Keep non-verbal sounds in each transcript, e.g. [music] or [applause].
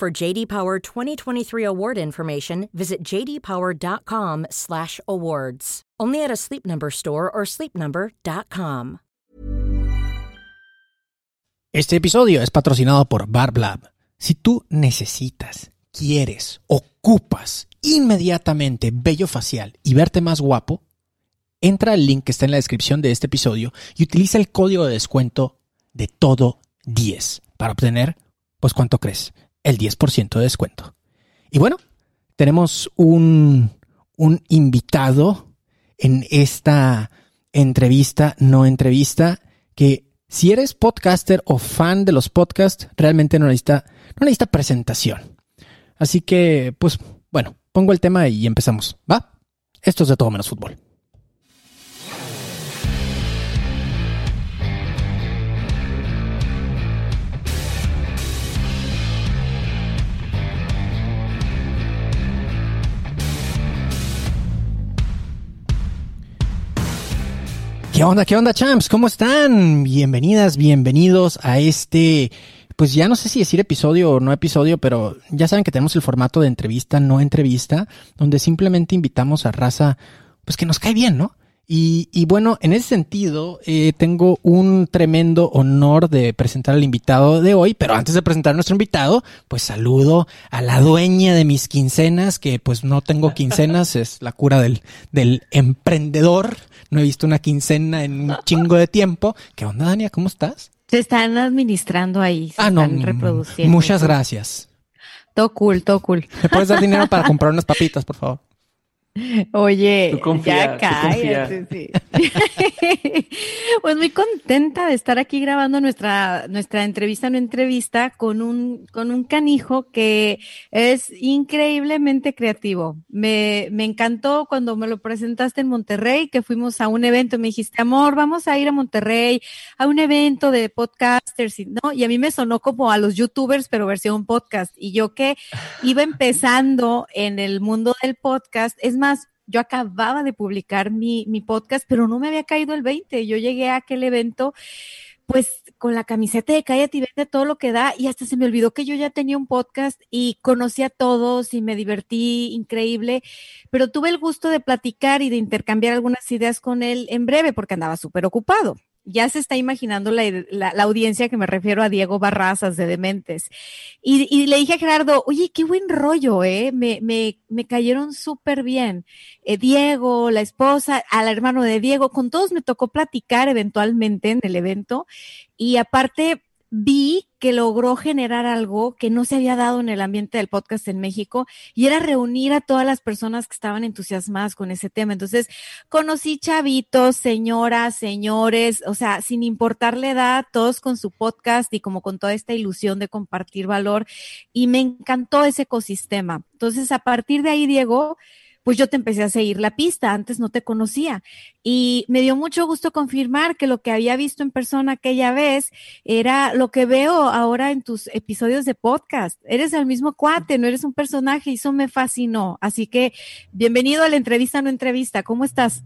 For JD Power 2023 award information, visit jdpower.com/awards. Only at a Sleep Number store or sleepnumber.com. Este episodio es patrocinado por BarbLab. Si tú necesitas, quieres, ocupas inmediatamente vello facial y verte más guapo, entra al link que está en la descripción de este episodio y utiliza el código de descuento de todo 10 para obtener, pues, ¿cuánto crees? El 10% de descuento. Y bueno, tenemos un, un invitado en esta entrevista, no entrevista, que si eres podcaster o fan de los podcasts, realmente no necesita, no necesita presentación. Así que, pues, bueno, pongo el tema y empezamos. ¿Va? Esto es de todo menos fútbol. ¿Qué onda? ¿Qué onda, champs? ¿Cómo están? Bienvenidas, bienvenidos a este, pues ya no sé si decir episodio o no episodio, pero ya saben que tenemos el formato de entrevista, no entrevista, donde simplemente invitamos a raza, pues que nos cae bien, ¿no? Y, bueno, en ese sentido, eh, tengo un tremendo honor de presentar al invitado de hoy, pero antes de presentar a nuestro invitado, pues saludo a la dueña de mis quincenas, que pues no tengo quincenas, es la cura del emprendedor no he visto una quincena en un chingo de tiempo. ¿Qué onda, Dania? ¿Cómo estás? Se están administrando ahí, se ah, no, están reproduciendo. Muchas gracias. Todo cool, todo cool. ¿Me puedes dar dinero para comprar unas papitas, por favor? [laughs] Oye, Tú confía, ya tú cállate, sí. [laughs] pues muy contenta de estar aquí grabando nuestra, nuestra entrevista, no entrevista, con un, con un canijo que es increíblemente creativo. Me, me encantó cuando me lo presentaste en Monterrey, que fuimos a un evento, me dijiste, amor, vamos a ir a Monterrey, a un evento de podcasters, ¿no? Y a mí me sonó como a los youtubers, pero versión podcast. Y yo que iba empezando en el mundo del podcast, es más, yo acababa de publicar mi, mi podcast, pero no me había caído el 20. Yo llegué a aquel evento, pues con la camiseta de Cállate y Vende todo lo que da, y hasta se me olvidó que yo ya tenía un podcast y conocí a todos y me divertí increíble, pero tuve el gusto de platicar y de intercambiar algunas ideas con él en breve porque andaba súper ocupado. Ya se está imaginando la, la, audiencia que me refiero a Diego Barrazas de Dementes. Y, y, le dije a Gerardo, oye, qué buen rollo, ¿eh? Me, me, me cayeron súper bien. Eh, Diego, la esposa, al hermano de Diego, con todos me tocó platicar eventualmente en el evento. Y aparte, vi que logró generar algo que no se había dado en el ambiente del podcast en México y era reunir a todas las personas que estaban entusiasmadas con ese tema. Entonces, conocí chavitos, señoras, señores, o sea, sin importar la edad, todos con su podcast y como con toda esta ilusión de compartir valor y me encantó ese ecosistema. Entonces, a partir de ahí, Diego, pues yo te empecé a seguir la pista, antes no te conocía. Y me dio mucho gusto confirmar que lo que había visto en persona aquella vez era lo que veo ahora en tus episodios de podcast. Eres el mismo cuate, no eres un personaje y eso me fascinó. Así que bienvenido a la entrevista, no entrevista. ¿Cómo estás?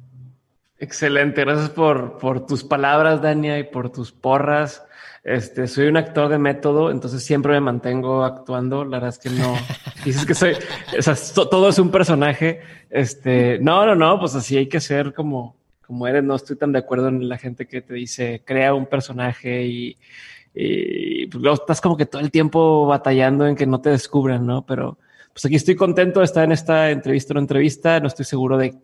Excelente, gracias por, por tus palabras, Dania, y por tus porras. Este, soy un actor de método, entonces siempre me mantengo actuando. La verdad es que no [laughs] dices que soy, o sea, to- todo es un personaje. Este, no, no, no, pues así hay que ser como, como eres. No estoy tan de acuerdo en la gente que te dice crea un personaje y, y pues luego estás como que todo el tiempo batallando en que no te descubran, no? Pero pues aquí estoy contento de estar en esta entrevista o no entrevista. No estoy seguro de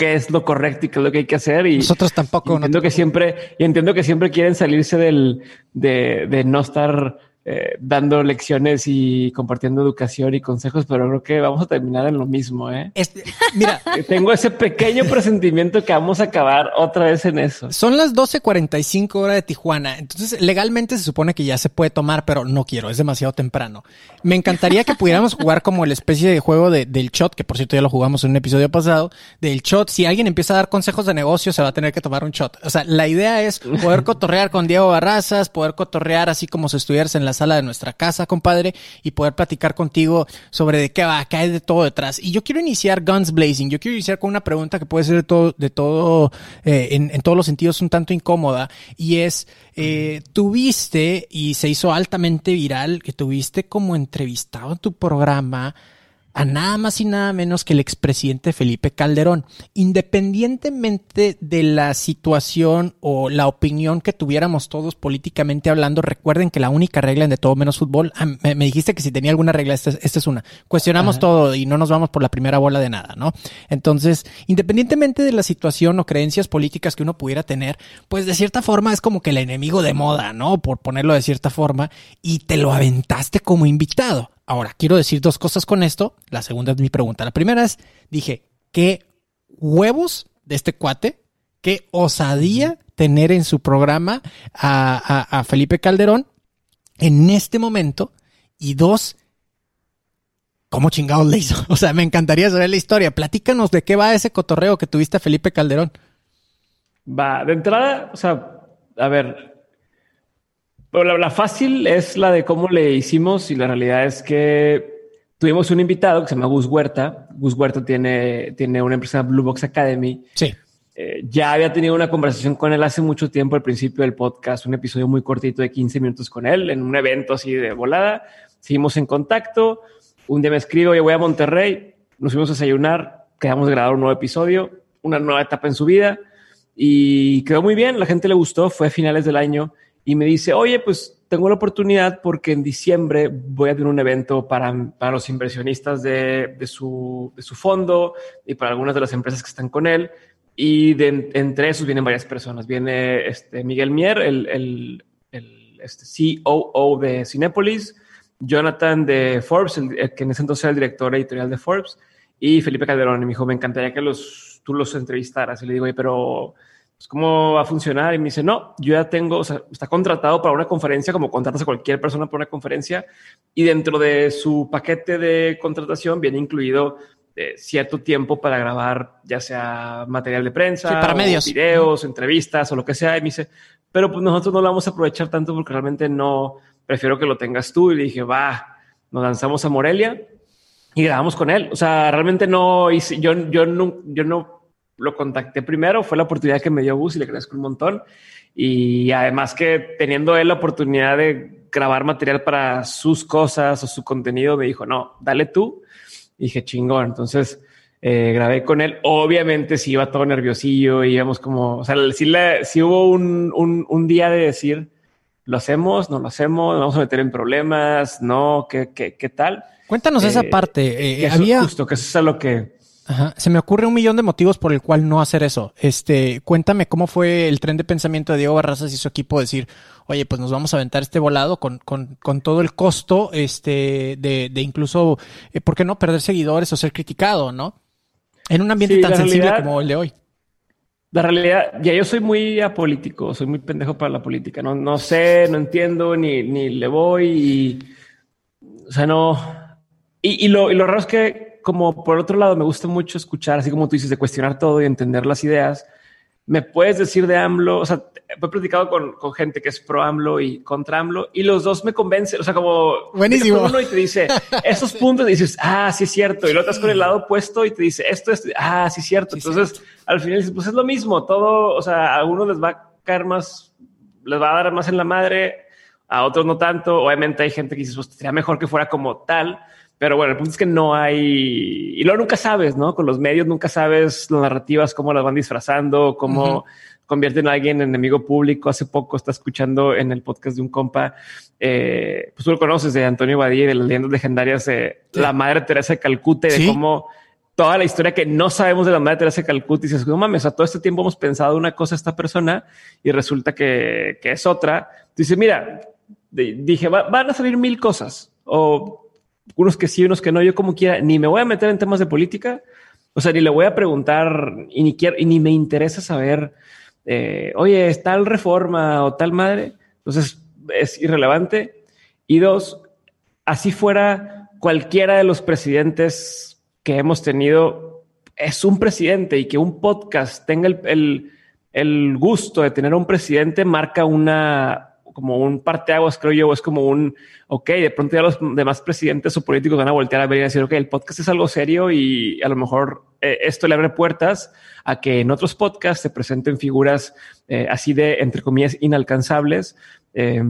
qué es lo correcto y qué es lo que hay que hacer. Y Nosotros tampoco. y entiendo no que siempre, y entiendo que siempre quieren salirse del, de, de no estar eh, dando lecciones y compartiendo educación y consejos, pero creo que vamos a terminar en lo mismo. ¿eh? Este, mira, [laughs] tengo ese pequeño presentimiento que vamos a acabar otra vez en eso. Son las 12:45 hora de Tijuana, entonces legalmente se supone que ya se puede tomar, pero no quiero, es demasiado temprano. Me encantaría que pudiéramos jugar como la especie de juego de, del shot, que por cierto ya lo jugamos en un episodio pasado, del shot. Si alguien empieza a dar consejos de negocio, se va a tener que tomar un shot. O sea, la idea es poder cotorrear con Diego Barrazas, poder cotorrear así como si estuvieras en la sala de nuestra casa, compadre, y poder platicar contigo sobre de qué va, qué hay de todo detrás. Y yo quiero iniciar Guns Blazing. Yo quiero iniciar con una pregunta que puede ser de todo, de todo, eh, en, en, todos los sentidos un tanto incómoda, y es, eh, tuviste, y se hizo altamente viral, que tuviste como entrevistado en tu programa a nada más y nada menos que el expresidente Felipe Calderón. Independientemente de la situación o la opinión que tuviéramos todos políticamente hablando, recuerden que la única regla en de todo menos fútbol, ah, me, dijiste que si tenía alguna regla, esta, es una. Cuestionamos todo y no nos vamos por la primera bola de nada, ¿no? Entonces, independientemente de la situación o creencias políticas que uno pudiera tener, pues de cierta forma es como que el enemigo de moda, ¿no? Por ponerlo de cierta forma, y te lo aventaste como invitado. Ahora, quiero decir dos cosas con esto. La segunda es mi pregunta. La primera es, dije, ¿qué huevos de este cuate? ¿Qué osadía tener en su programa a, Felipe Calderón en este momento? Y dos, ¿cómo chingados le hizo? [laughs] O sea, me encantaría saber la historia. Platícanos de qué va ese cotorreo que tuviste a Felipe Calderón. Va, de entrada, o sea, a ver, la, la, fácil es la de cómo le hicimos y la realidad es que tuvimos un invitado que se llama Gus Huerta. Gus Huerta tiene, tiene una empresa Blue Box Academy. Sí. Eh, ya había tenido una conversación con él hace mucho tiempo al principio del podcast, un episodio muy cortito de 15 minutos con él en un evento así de volada. Seguimos en contacto. Un día me escribo, yo voy a Monterrey, nos fuimos a desayunar, quedamos a grabar un nuevo episodio, una nueva etapa en su vida y quedó muy bien. La gente le gustó, fue a finales del año y me dice, oye, pues tengo la oportunidad porque en diciembre voy a tener un evento para, para los inversionistas de, de, su, de, su, fondo y para algunas de las empresas que están con él. Y de, entre esos vienen varias personas. Viene este Miguel Mier, el, el, el este COO de Cinepolis, Jonathan de Forbes, el, que en ese entonces era el director editorial de Forbes, y Felipe Calderón. Y me dijo, me encantaría que los, tú los entrevistaras. Y le digo, oye, pero pues, ¿cómo va a funcionar? Y me dice, no, yo ya tengo, o sea, está contratado para una conferencia como contratas a cualquier persona para una conferencia y dentro de su paquete de contratación viene incluido eh, cierto tiempo para grabar ya sea material de prensa, para medios. videos, entrevistas o lo que sea. Y me dice, pero pues nosotros no lo vamos a aprovechar tanto porque realmente no, prefiero que lo tengas tú. Y le dije, va, nos lanzamos a Morelia y grabamos con él. O sea, realmente no hice, yo, yo no, yo no lo contacté primero, fue la oportunidad que me dio Gus y le agradezco un montón. Y además que teniendo él la oportunidad de grabar material para sus cosas o su contenido, me dijo, no, dale tú. Y dije, chingón. Entonces eh, grabé con él. Obviamente sí iba todo nerviosillo, íbamos como, o sea, sí, hubo un, un, día de decir, lo hacemos, no lo hacemos, nos vamos a meter en problemas, no, qué, qué, qué tal. Cuéntanos esa eh, parte. Eh, había justo que eso es lo que se me ocurre un millón de motivos por el cual no hacer eso. Este, cuéntame cómo fue el tren de pensamiento de Diego Barrazas y su equipo decir, oye, pues nos vamos a aventar este volado con, con, con todo el costo, este, de, de incluso, eh, ¿por qué no perder seguidores o ser criticado, no? En un ambiente tan sensible como el de hoy. La realidad, ya yo soy muy apolítico, soy muy pendejo para la política. No, no sé, no entiendo, ni, ni le voy y, o sea, no. Y, y, lo, y lo raro es que como por otro lado me gusta mucho escuchar, así como tú dices, de cuestionar todo y entender las ideas. Me puedes decir de AMLO, o sea, he platicado con, con gente que es pro AMLO y contra AMLO y los dos me convencen, o sea, como buenísimo. Uno y te dice [laughs] esos puntos y dices, ah, sí es cierto. Y lo estás con el lado opuesto y te dice esto, es ah, sí es cierto. Entonces, al final dices, pues es lo mismo, todo, o sea, a uno les va a caer más, les va a dar más en la madre, a otros no tanto. Obviamente hay gente que dice, pues sería mejor que fuera como tal pero bueno, el punto es que no hay, y luego nunca sabes, ¿no? Con los medios nunca sabes las narrativas, cómo las van disfrazando, cómo convierten a alguien en enemigo público. Hace poco está escuchando en el podcast de un compa, eh, pues tú lo conoces, de Antonio Badía, de las leyendas legendarias de la Madre Teresa de Calcuta y de cómo toda la historia que no sabemos de la Madre Teresa de Calcuta y dices, no mames, a todo este tiempo hemos pensado una cosa esta persona y resulta que, que es otra. Dice, mira, dije, van a salir mil cosas o unos que sí, unos que no. Yo como quiera, ni me voy a meter en temas de política. O sea, ni le voy a preguntar y ni quiero, y ni me interesa saber, eh, oye, es tal reforma o tal madre. Entonces es irrelevante. Y dos, así fuera cualquiera de los presidentes que hemos tenido, es un presidente y que un podcast tenga el, el gusto de tener un presidente marca una, como un parteaguas, creo yo, es como un, ok, de pronto ya los demás presidentes o políticos van a voltear a ver y decir, ok, el podcast es algo serio y a lo mejor eh, esto le abre puertas a que en otros podcasts se presenten figuras eh, así de, entre comillas, inalcanzables. Eh,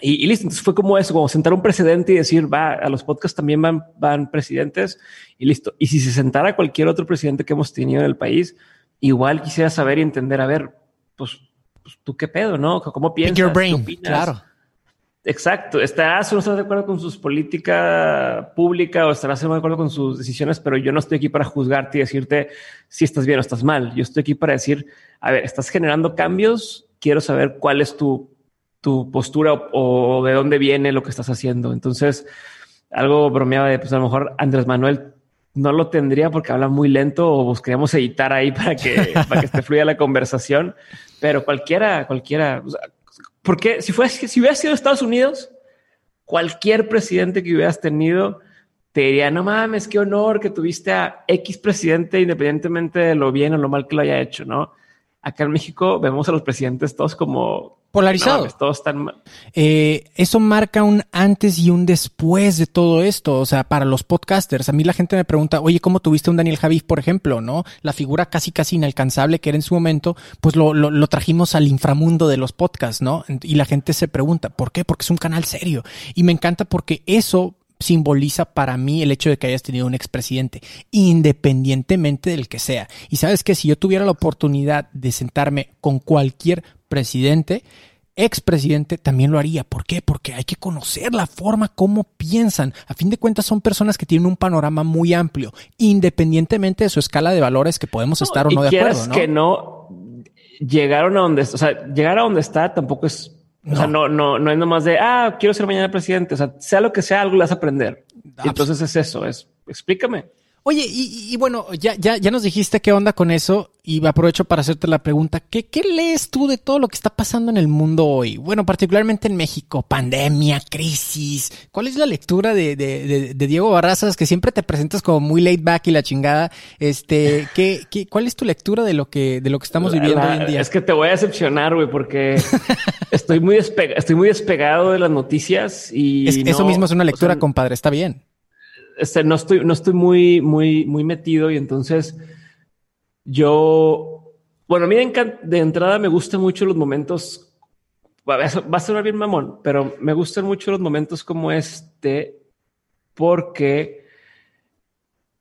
y, listo, entonces fue como eso, como sentar un precedente y decir, va, a los podcasts también van, van presidentes y listo. Y si se sentara cualquier otro presidente que hemos tenido en el país, igual quisiera saber y entender, a ver, pues pues, tú qué pedo, ¿no? ¿Cómo piensas? Your brain, claro. Exacto. ¿Estás o no estás de acuerdo con sus políticas públicas o estarás de acuerdo con sus decisiones? Pero yo no estoy aquí para juzgarte y decirte si estás bien o estás mal. Yo estoy aquí para decir, a ver, estás generando cambios. Quiero saber cuál es tu, tu postura o, de dónde viene lo que estás haciendo. Entonces, algo bromeaba de, pues a lo mejor Andrés Manuel no lo tendría porque habla muy lento o buscaríamos editar ahí para que, [laughs] para que esté fluya la conversación. Pero cualquiera, cualquiera, porque si fuese, si hubiera sido Estados Unidos, cualquier presidente que hubieras tenido te diría, no mames, qué honor que tuviste a X presidente independientemente de lo bien o lo mal que lo haya hecho, ¿no? Acá en México vemos a los presidentes todos como polarizados. todos están eh, eso marca un antes y un después de todo esto. O sea, para los podcasters, a mí la gente me pregunta, oye, ¿cómo tuviste un Daniel Javif, por ejemplo? ¿No? La figura casi casi inalcanzable que era en su momento, pues lo, lo, lo trajimos al inframundo de los podcasts, ¿no? Y la gente se pregunta, ¿por qué? Porque es un canal serio. Y me encanta porque eso simboliza para mí el hecho de que hayas tenido un expresidente, independientemente del que sea. Y sabes que si yo tuviera la oportunidad de sentarme con cualquier presidente, expresidente también lo haría. ¿Por qué? Porque hay que conocer la forma como piensan. A fin de cuentas son personas que tienen un panorama muy amplio, independientemente de su escala de valores que podemos estar o no de acuerdo. ¿no? que no llegaron a donde, o sea, llegar a donde está tampoco es o sea, no, no, no es nomás de, ah, quiero ser mañana presidente. O sea, sea lo que sea, algo le vas a aprender. entonces es eso, es, explícame. Oye, y, bueno, ya, ya, ya nos dijiste qué onda con eso y aprovecho para hacerte la pregunta, ¿qué, ¿qué lees tú de todo lo que está pasando en el mundo hoy? Bueno, particularmente en México, pandemia, crisis. ¿Cuál es la lectura de, de, de, Diego Barrazas, que siempre te presentas como muy laid back y la chingada? Este, ¿qué, qué, cuál es tu lectura de lo que, de lo que estamos viviendo hoy en día? Es que te voy a decepcionar, güey, porque [laughs] estoy, muy estoy muy despegado de las noticias y... eso mismo es una lectura, compadre, está bien este, no estoy, no estoy muy, muy, muy metido y entonces yo, bueno, a mí de, entrada me gustan mucho los momentos, va a sonar bien mamón, pero me gustan mucho los momentos como este porque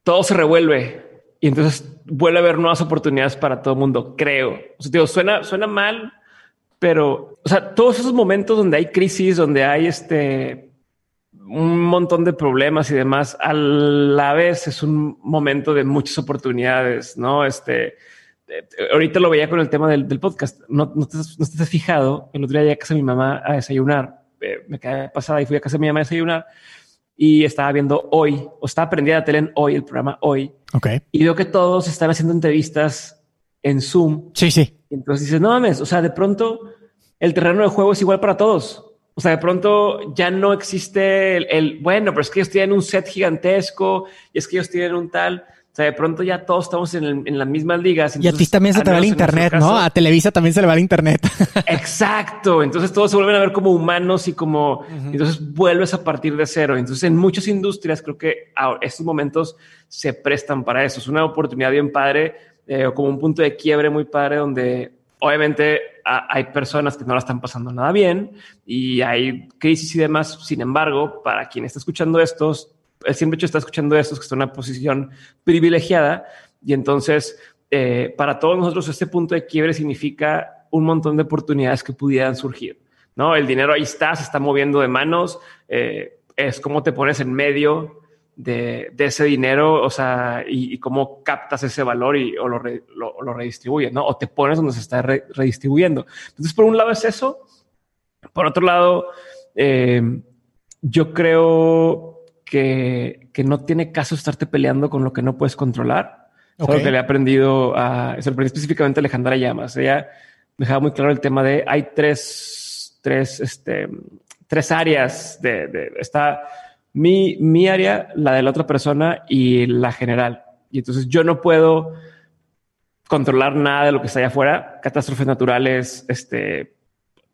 todo se revuelve y entonces vuelve a haber nuevas oportunidades para todo el mundo, creo. O sea, suena, suena mal, pero, o sea, todos esos momentos donde hay crisis, donde hay este, un montón de problemas y demás, a la vez es un momento de muchas oportunidades, ¿no? Este, eh, ahorita lo veía con el tema del, podcast. No, no, te, has fijado, el otro día llegué a casa de mi mamá a desayunar, eh, me quedé pasada y fui a casa de mi mamá a desayunar y estaba viendo hoy, o estaba aprendiendo a tele en hoy, el programa hoy. Ok. Y veo que todos están haciendo entrevistas en Zoom. Sí, sí. entonces dices, no mames, o sea, de pronto el terreno de juego es igual para todos. O sea, de pronto ya no existe el, bueno, pero es que ellos tienen un set gigantesco y es que ellos tienen un tal. O sea, de pronto ya todos estamos en, en las mismas ligas. y a ti también se te va el internet, ¿no? A Televisa también se le va el internet. [laughs] Exacto. Entonces todos se vuelven a ver como humanos y como, entonces vuelves a partir de cero. Entonces en muchas industrias creo que estos momentos se prestan para eso. Es una oportunidad bien padre, eh, o como un punto de quiebre muy padre donde obviamente hay personas que no la están pasando nada bien y hay crisis y demás. Sin embargo, para quien está escuchando estos, el siempre hecho está escuchando estos que está en una posición privilegiada y entonces eh, para todos nosotros este punto de quiebre significa un montón de oportunidades que pudieran surgir. No, el dinero ahí está, se está moviendo de manos. Eh, es como te pones en medio de, ese dinero, o sea, y, cómo captas ese valor y o lo, lo, redistribuyes, ¿no? O te pones donde se está redistribuyendo. Entonces, por un lado es eso. Por otro lado, eh, yo creo que, que, no tiene caso estarte peleando con lo que no puedes controlar. Es algo que le he aprendido a, eso aprendí específicamente a Alejandra Llamas. Ella dejaba muy claro el tema de hay tres, tres, este, tres áreas de, de está mi, mi área, la de la otra persona y la general. Y entonces yo no puedo controlar nada de lo que está allá afuera, catástrofes naturales, este,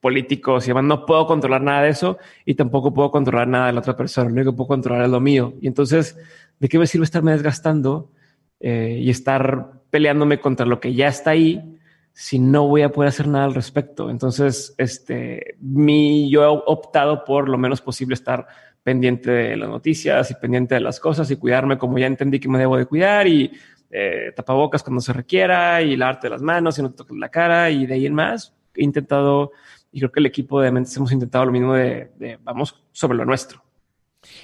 políticos y demás. No puedo controlar nada de eso y tampoco puedo controlar nada de la otra persona. Lo único que puedo controlar es lo mío. Y entonces, ¿de qué me sirve estarme desgastando eh, y estar peleándome contra lo que ya está ahí si no voy a poder hacer nada al respecto? Entonces, este, mi, yo he optado por lo menos posible estar pendiente de las noticias y pendiente de las cosas y cuidarme como ya entendí que me debo de cuidar y eh, tapabocas cuando se requiera y lavarte las manos y no te toques la cara y de ahí en más he intentado y creo que el equipo de mentes hemos intentado lo mismo de, vamos sobre lo nuestro.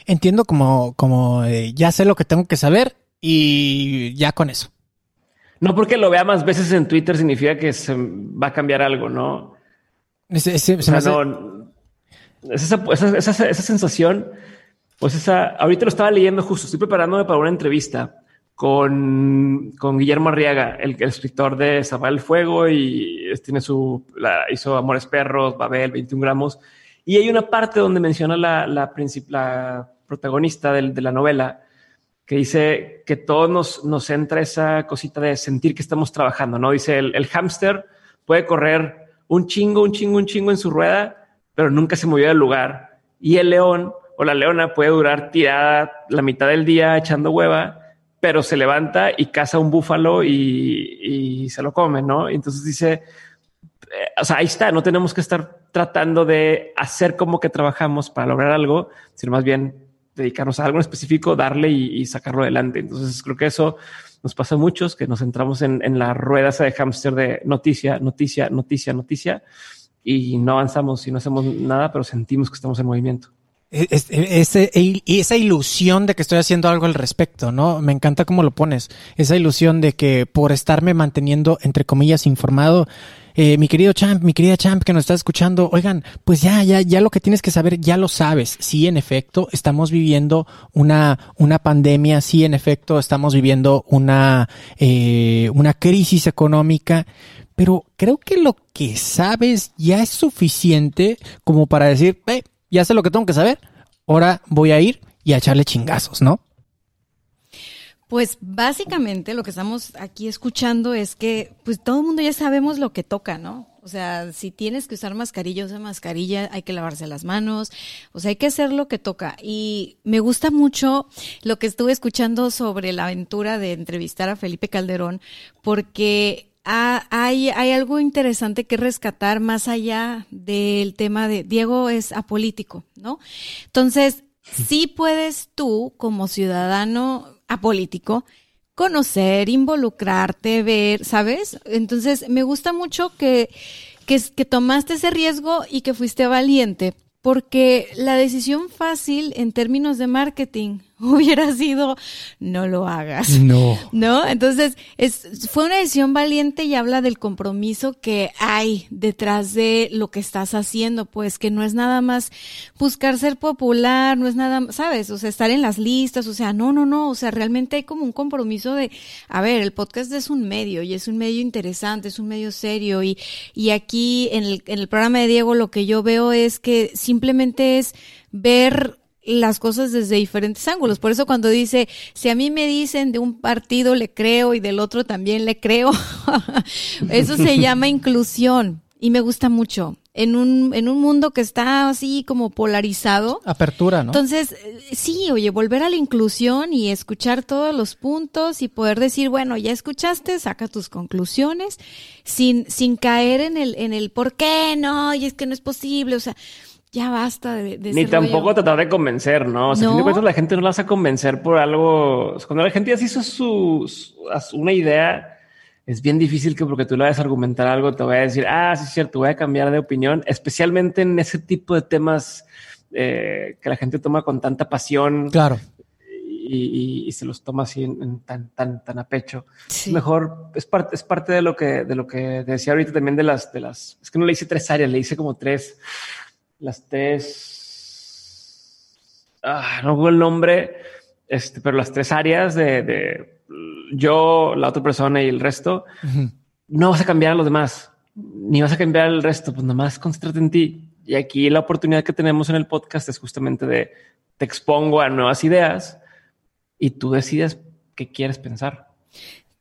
Entiendo como, como eh, ya sé lo que tengo que saber y ya con eso. No porque lo vea más veces en Twitter significa que se va a cambiar algo, ¿no? no, esa, esa, esa, sensación, pues esa, ahorita lo estaba leyendo justo, estoy preparándome para una entrevista con, con Guillermo Arriaga, el, escritor de Zabal el Fuego y tiene su, la, hizo Amores Perros, Babel, 21 gramos. Y hay una parte donde menciona la, la, la protagonista de, de la novela que dice que todos nos, nos entra esa cosita de sentir que estamos trabajando, ¿no? Dice, el, el hámster puede correr un chingo, un chingo, un chingo en su rueda pero nunca se movió del lugar. Y el león o la leona puede durar tirada la mitad del día echando hueva, pero se levanta y caza un búfalo y, se lo come, ¿no? entonces dice, eh, o sea, ahí está, no tenemos que estar tratando de hacer como que trabajamos para lograr algo, sino más bien dedicarnos a algo específico, darle y, sacarlo adelante. Entonces creo que eso nos pasa a muchos, que nos centramos en, en la rueda de hámster de noticia, noticia, noticia, noticia y no avanzamos y no hacemos nada, pero sentimos que estamos en movimiento. E, ese, esa ilusión de que estoy haciendo algo al respecto, ¿no? Me encanta cómo lo pones. Esa ilusión de que por estarme manteniendo, entre comillas, informado, eh, mi querido Champ, mi querida Champ que nos está escuchando, oigan, pues ya, ya, ya lo que tienes que saber, ya lo sabes. Sí, en efecto, estamos viviendo una, una pandemia, sí, en efecto, estamos viviendo una, eh, una crisis económica, pero creo que lo que sabes ya es suficiente como para decir, eh, ya sé lo que tengo que saber, ahora voy a ir y a echarle chingazos, ¿no? Pues básicamente lo que estamos aquí escuchando es que pues todo el mundo ya sabemos lo que toca, ¿no? O sea, si tienes que usar mascarilla, usa mascarilla, hay que lavarse las manos, o sea, hay que hacer lo que toca. Y me gusta mucho lo que estuve escuchando sobre la aventura de entrevistar a Felipe Calderón, porque hay, hay algo interesante que rescatar más allá del tema de Diego es apolítico, ¿no? Entonces, sí puedes tú, como ciudadano apolítico, conocer, involucrarte, ver, ¿sabes? Entonces, me gusta mucho que, que tomaste ese riesgo y que fuiste valiente, porque la decisión fácil en términos de marketing [laughs] hubiera sido no lo hagas. No. ¿No? Entonces, es, fue una decisión valiente y habla del compromiso que hay detrás de lo que estás haciendo, pues que no es nada más buscar ser popular, no es nada, ¿sabes? O sea, estar en las listas, o sea, no, no, no, o sea, realmente hay como un compromiso de, a ver, el podcast es un medio y es un medio interesante, es un medio serio y, y aquí en el, en el programa de Diego lo que yo veo es que simplemente es ver las cosas desde diferentes ángulos. Por eso cuando dice, si a mí me dicen de un partido le creo y del otro también le creo, [laughs] eso se [laughs] llama inclusión y me gusta mucho. En un, en un mundo que está así como polarizado. Apertura, ¿no? Entonces, eh, sí, oye, volver a la inclusión y escuchar todos los puntos y poder decir, bueno, ya escuchaste, saca tus conclusiones, sin, sin caer en el, en el por qué no, y es que no es posible, o sea, ya basta de, de Ni tampoco tratar de convencer, ¿no? O sea, ¿No? a fin de cuentas la gente no la hace convencer por algo. Cuando la gente ya se hizo su, una idea, es bien difícil que porque tú le vayas a argumentar algo te vaya a decir, ah, sí es cierto, voy a cambiar de opinión, especialmente en ese tipo de temas eh, que la gente toma con tanta pasión. Claro. Y, y, se los toma así en, en tan, tan, tan a pecho. Sí. Mejor es parte, es parte de lo que, de lo que decía ahorita también de las, de las, es que no le hice tres áreas, le hice como tres las tres ah, no hubo el nombre, este, pero las tres áreas de, de yo, la otra persona y el resto, no vas a cambiar a los demás, ni vas a cambiar el resto, pues nomás concéntrate en ti. Y aquí la oportunidad que tenemos en el podcast es justamente de te expongo a nuevas ideas y tú decides qué quieres pensar.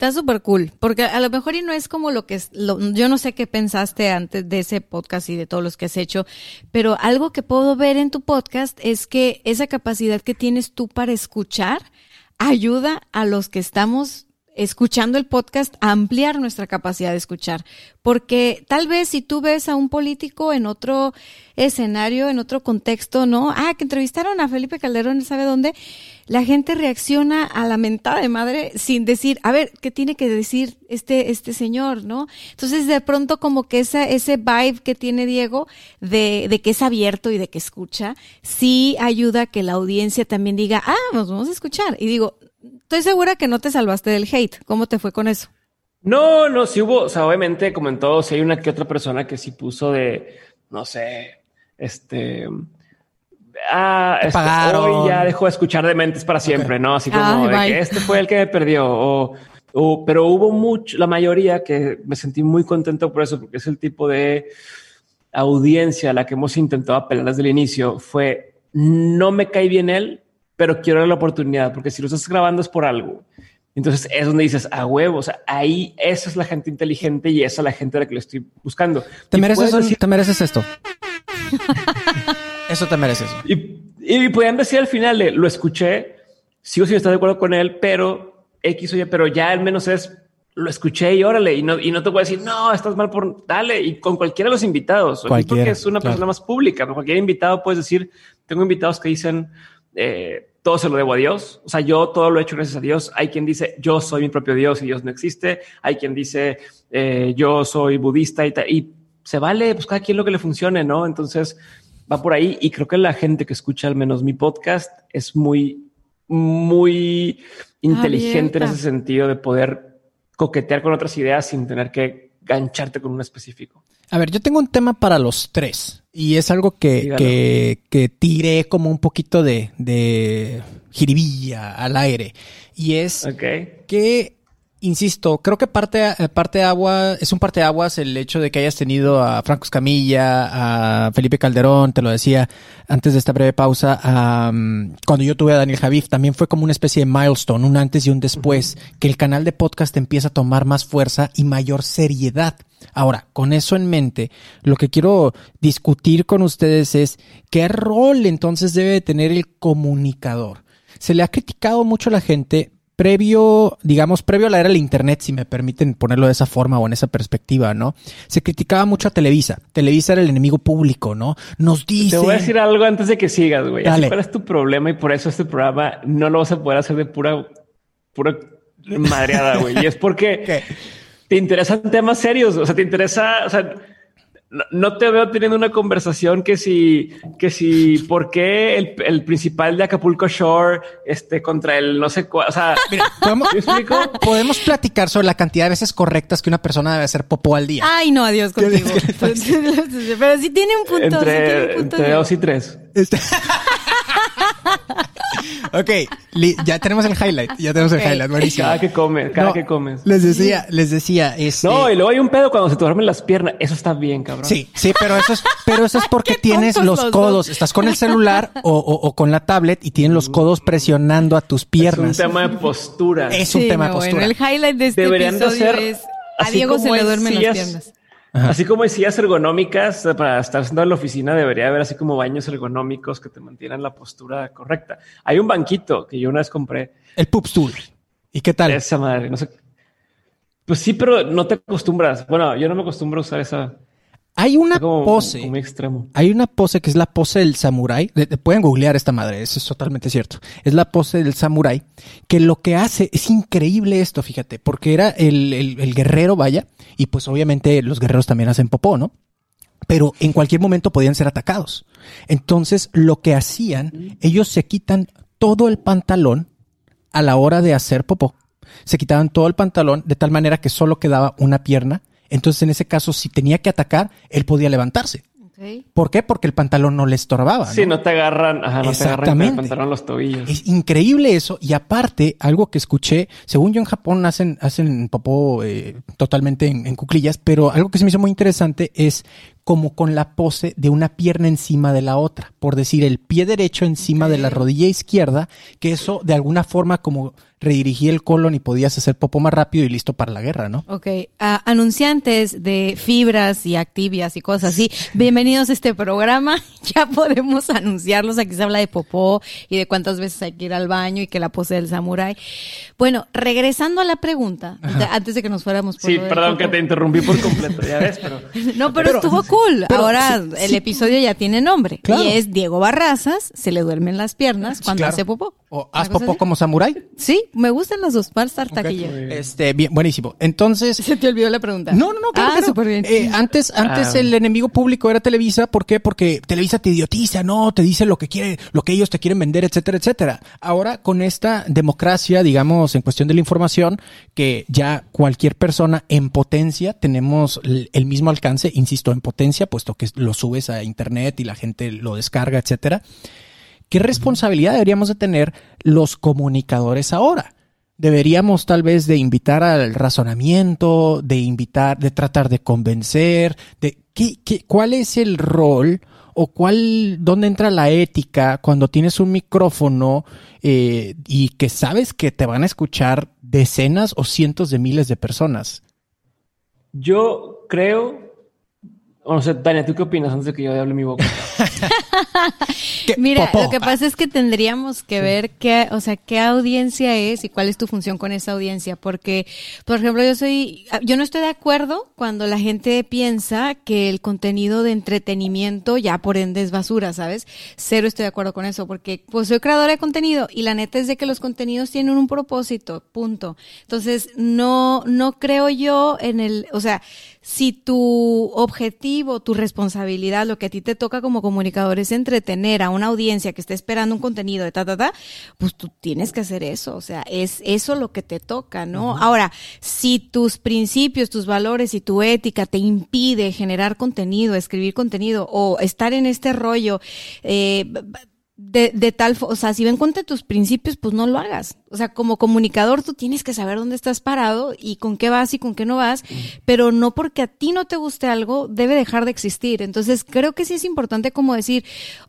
Está súper cool, porque a lo mejor y no es como lo que es, yo no sé qué pensaste antes de ese podcast y de todos los que has hecho, pero algo que puedo ver en tu podcast es que esa capacidad que tienes tú para escuchar ayuda a los que estamos escuchando el podcast ampliar nuestra capacidad de escuchar. Porque tal vez si tú ves a un político en otro escenario, en otro contexto, ¿no? Ah, que entrevistaron a Felipe Calderón, ¿sabe dónde? La gente reacciona a la mentada de madre sin decir, a ver, ¿qué tiene que decir este, este señor, no? Entonces, de pronto, como que esa, ese vibe que tiene Diego de, de que es abierto y de que escucha, sí ayuda a que la audiencia también diga, ah, nos vamos a escuchar. Y digo, Estoy segura que no te salvaste del hate. ¿Cómo te fue con eso? No, no, sí hubo, o sea, obviamente, como en todo, si hay una que otra persona que sí puso de, no sé, este, ah, este, hoy ya dejó de escuchar de mentes para siempre, ¿no? Así como de que este fue el que me perdió, o, pero hubo mucho, la mayoría que me sentí muy contento por eso, porque es el tipo de audiencia a la que hemos intentado apelar desde el inicio, fue, no me cae bien él, pero quiero dar la oportunidad, porque si lo estás grabando es por algo. Entonces es donde dices a huevo. O sea, ahí esa es la gente inteligente y esa es la gente a la que le estoy buscando. Te, mereces, te mereces esto. [laughs] eso te mereces. Y, y podían decir al final de lo escuché, sigo sin estar de acuerdo con él, pero X oye, pero ya al menos es lo escuché y órale, y no, y no te voy a decir, no, estás mal por dale. Y con cualquiera de los invitados, porque es una persona más pública, con cualquier invitado puedes decir, tengo invitados que dicen, eh, todo se lo debo a Dios. O sea, yo todo lo he hecho gracias a Dios. Hay quien dice, yo soy mi propio Dios y Dios no existe. Hay quien dice, eh, yo soy budista y, y se vale, pues cada quien lo que le funcione, ¿no? Entonces va por ahí y creo que la gente que escucha al menos mi podcast es muy, muy inteligente en ese sentido de poder coquetear con otras ideas sin tener que gancharte con un específico. A ver, yo tengo un tema para los tres y es algo que, que, que, tiré como un poquito de, de jiribilla al aire. Y es que insisto, creo que parte, eh, parte agua, es un parte de aguas el hecho de que hayas tenido a Franco Escamilla, a Felipe Calderón, te lo decía antes de esta breve pausa, cuando yo tuve a Daniel Javif, también fue como una especie de milestone, un antes y un después, que el canal de podcast empieza a tomar más fuerza y mayor seriedad. Ahora, con eso en mente, lo que quiero discutir con ustedes es qué rol entonces debe tener el comunicador. Se le ha criticado mucho a la gente previo, digamos, previo a la era del Internet, si me permiten ponerlo de esa forma o en esa perspectiva, ¿no? Se criticaba mucho a Televisa. Televisa era el enemigo público, ¿no? Nos dice. Te voy a decir algo antes de que sigas, güey. ¿Cuál es tu problema? Y por eso este programa no lo vas a poder hacer de pura, pura madreada, güey. Y es porque [laughs] te interesan temas serios. O sea, te interesa, o sea, no, te veo teniendo una conversación que si, que si, ¿por qué el, el principal de Acapulco Shore, este, contra el no sé cuál? O sea, [laughs] ¿podemos, podemos platicar sobre la cantidad de veces correctas que una persona debe hacer popó al día. Ay, no, adiós contigo. [laughs] Pero sí tiene un punto. Entre, entre dos y tres. Este... [laughs] ok, ya tenemos el highlight, ya tenemos el highlight, buenísimo. Cada que comes, cada que comes. Les decía, les decía, este... No, y luego hay un pedo cuando se te duermen las piernas, eso está bien, cabrón. Sí, sí, pero eso es, pero eso es [laughs] porque tienes los codos, estás con el celular o, con la tablet y tienes los codos presionando a tus piernas. Es un tema de postura. Es un tema de postura. el highlight de este episodio es a Diego se le duermen las piernas. Así como hay sillas ergonómicas eh, para estar sentado en la oficina, debería haber así como baños ergonómicos que te mantienen la postura correcta. Hay un banquito que yo una vez compré. El Poop Stool. ¿Y qué tal? Esa madre, no sé. Pues sí, pero no te acostumbras. Bueno, yo no me acostumbro a usar esa. Hay una pose. extremo. Hay una pose que es la pose del samurái. Pueden googlear esta madre, eso es totalmente cierto. Es la pose del samurái, que lo que hace es increíble esto, fíjate, porque era el, el, guerrero, vaya, y pues obviamente los guerreros también hacen popó, ¿no? Pero en cualquier momento podían ser atacados. Entonces, lo que hacían, ellos se quitan todo el pantalón a la hora de hacer popó. Se quitaban todo el pantalón de tal manera que solo quedaba una pierna entonces, en ese caso, si tenía que atacar, él podía levantarse. ¿Por qué? Porque el pantalón no le estorbaba. Sí, no, te agarran, ajá, no te agarran el pantalón los tobillos. Es increíble eso. Y aparte, algo que escuché, según yo en Japón hacen, hacen popó eh, totalmente en, en, cuclillas, pero algo que se me hizo muy interesante es como con la pose de una pierna encima de la otra, por decir el pie derecho encima de la rodilla izquierda, que eso de alguna forma como redirigía el colon y podías hacer popo más rápido y listo para la guerra, ¿no? Ok. anunciantes de fibras y activias y cosas así, bienvenidos a este programa. [laughs] Ya podemos anunciarlos. Aquí se habla de popó y de cuántas veces hay que ir al baño y que la pose del samurái. Bueno, regresando a la pregunta, antes de que nos fuéramos por Sí, perdón que te interrumpí por completo, ya ves, pero... [laughs] no, pero, estuvo cool. Ahora el episodio ya tiene nombre. Y es Diego Barrazas, se le duermen las piernas cuando hace popó. ¿O haz popó como samurái? Sí, me gustan las dos. para estar Este, bien, buenísimo. Entonces. Se te olvidó la pregunta. No, no, no, claro. Ah, súper bien. Eh, antes, antes ah. el enemigo público era Televisa. ¿Por qué? Porque Televisa te idiotiza, no, te dice lo que quiere, lo que ellos te quieren vender, etcétera, etcétera. Ahora, con esta democracia, digamos, en cuestión de la información, que ya cualquier persona en potencia tenemos el mismo alcance, insisto, en potencia, puesto que lo subes a internet y la gente lo descarga, etcétera. ¿Qué responsabilidad deberíamos de tener los comunicadores ahora? Deberíamos tal vez de invitar al razonamiento, de invitar, de tratar de convencer, de qué, qué, cuál es el rol o cuál, dónde entra la ética cuando tienes un micrófono eh, y que sabes que te van a escuchar decenas o cientos de miles de personas. Yo creo o no sé, Tania, ¿tú qué opinas antes de que yo hable mi boca? [laughs] Mira, lo que pasa es que tendríamos que ver qué, o sea, qué audiencia es y cuál es tu función con esa audiencia, porque, por ejemplo, yo soy, yo no estoy de acuerdo cuando la gente piensa que el contenido de entretenimiento ya por ende es basura, ¿sabes? Cero estoy de acuerdo con eso, porque pues soy creadora de contenido y la neta es de que los contenidos tienen un propósito, punto. Entonces, no, no creo yo en el, o sea, si tu objetivo, tu responsabilidad, lo que a ti te toca como comunicador es entretener a una audiencia que está esperando un contenido de ta, ta, ta, pues tú tienes que hacer eso. O sea, es eso lo que te toca, ¿no? Ahora, si tus principios, tus valores y tu ética te impide generar contenido, escribir contenido o estar en este rollo, eh, de, de tal, o sea, si ven cuenta tus principios, pues no lo hagas. O sea, como comunicador tú tienes que saber dónde estás parado y con qué vas y con qué no vas, pero no porque a ti no te guste algo debe dejar de existir. Entonces, creo que sí es importante como decir,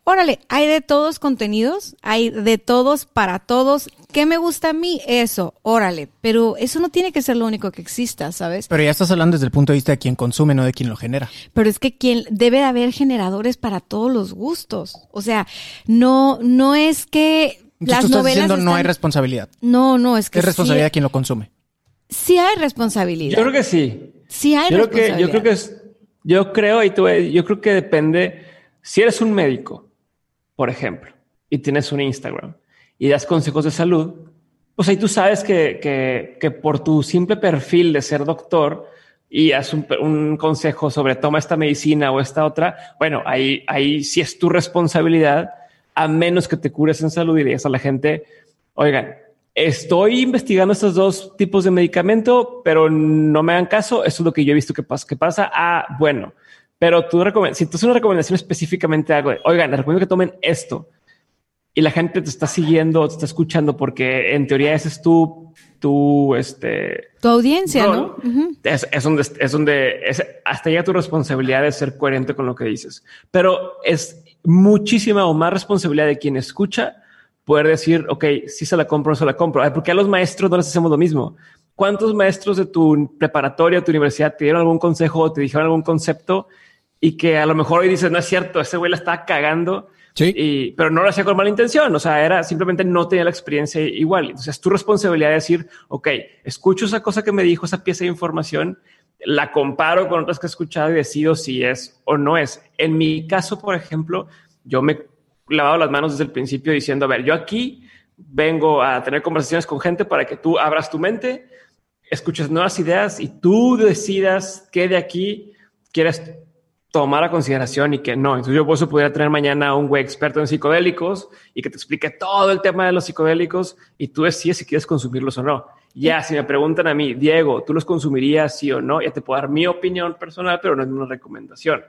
órale, hay de todos contenidos, hay de todos para todos. ¿Qué me gusta a mí? Eso, órale. Pero eso no tiene que ser lo único que exista, ¿sabes? Pero ya estás hablando desde el punto de vista de quien consume, no de quien lo genera. Pero es que quien debe haber generadores para todos los gustos. O sea, no no, es que las novelas diciendo no hay responsabilidad. No, no, es que es responsabilidad de quien lo consume. Sí hay responsabilidad. Yo creo que sí. Sí hay yo responsabilidad. Creo que, yo creo que es, yo creo, y tú, yo creo que depende. Si eres un médico, por ejemplo, y tienes un Instagram y das consejos de salud, pues ahí tú sabes que, que, que por tu simple perfil de ser doctor, y haz un, consejo sobre toma esta medicina o esta otra, bueno, ahí, ahí sí es tu responsabilidad a menos que te cures en salud y digas a la gente, oigan, estoy investigando estos dos tipos de medicamento, pero no me hagan caso. Eso es lo que yo he visto que pasa. Que pasa. Ah, bueno, pero tú si tú haces una recomendación específicamente algo, oigan, les recomiendo que tomen esto y la gente te está siguiendo, te está escuchando porque en teoría ese es tu, tu, este, tu audiencia, ¿no? es, es, donde, es donde es, hasta llega tu responsabilidad de ser coherente con lo que dices, pero es muchísima o más responsabilidad de quien escucha poder decir, ok, si se la compro o no se la compro. Porque a los maestros no les hacemos lo mismo. ¿Cuántos maestros de tu preparatoria, tu universidad te dieron algún consejo o te dijeron algún concepto y que a lo mejor hoy dices, no es cierto, ese güey la está cagando? Sí. Y, pero no lo hacía con mala intención. O sea, era simplemente no tenía la experiencia igual. Entonces es tu responsabilidad de decir, ok, escucho esa cosa que me dijo, esa pieza de información, la comparo con otras que he escuchado y decido si es o no es. En mi caso, por ejemplo, yo me he lavado las manos desde el principio diciendo, a ver, yo aquí vengo a tener conversaciones con gente para que tú abras tu mente, escuches nuevas ideas y tú decidas qué de aquí quieres tomar a consideración y que no. Entonces yo por eso pudiera tener mañana a un güey experto en psicodélicos y que te explique todo el tema de los psicodélicos y tú decides si quieres consumirlos o no. Ya, si me preguntan a mí, Diego, ¿tú los consumirías sí o no? Ya te puedo dar mi opinión personal, pero no es una recomendación.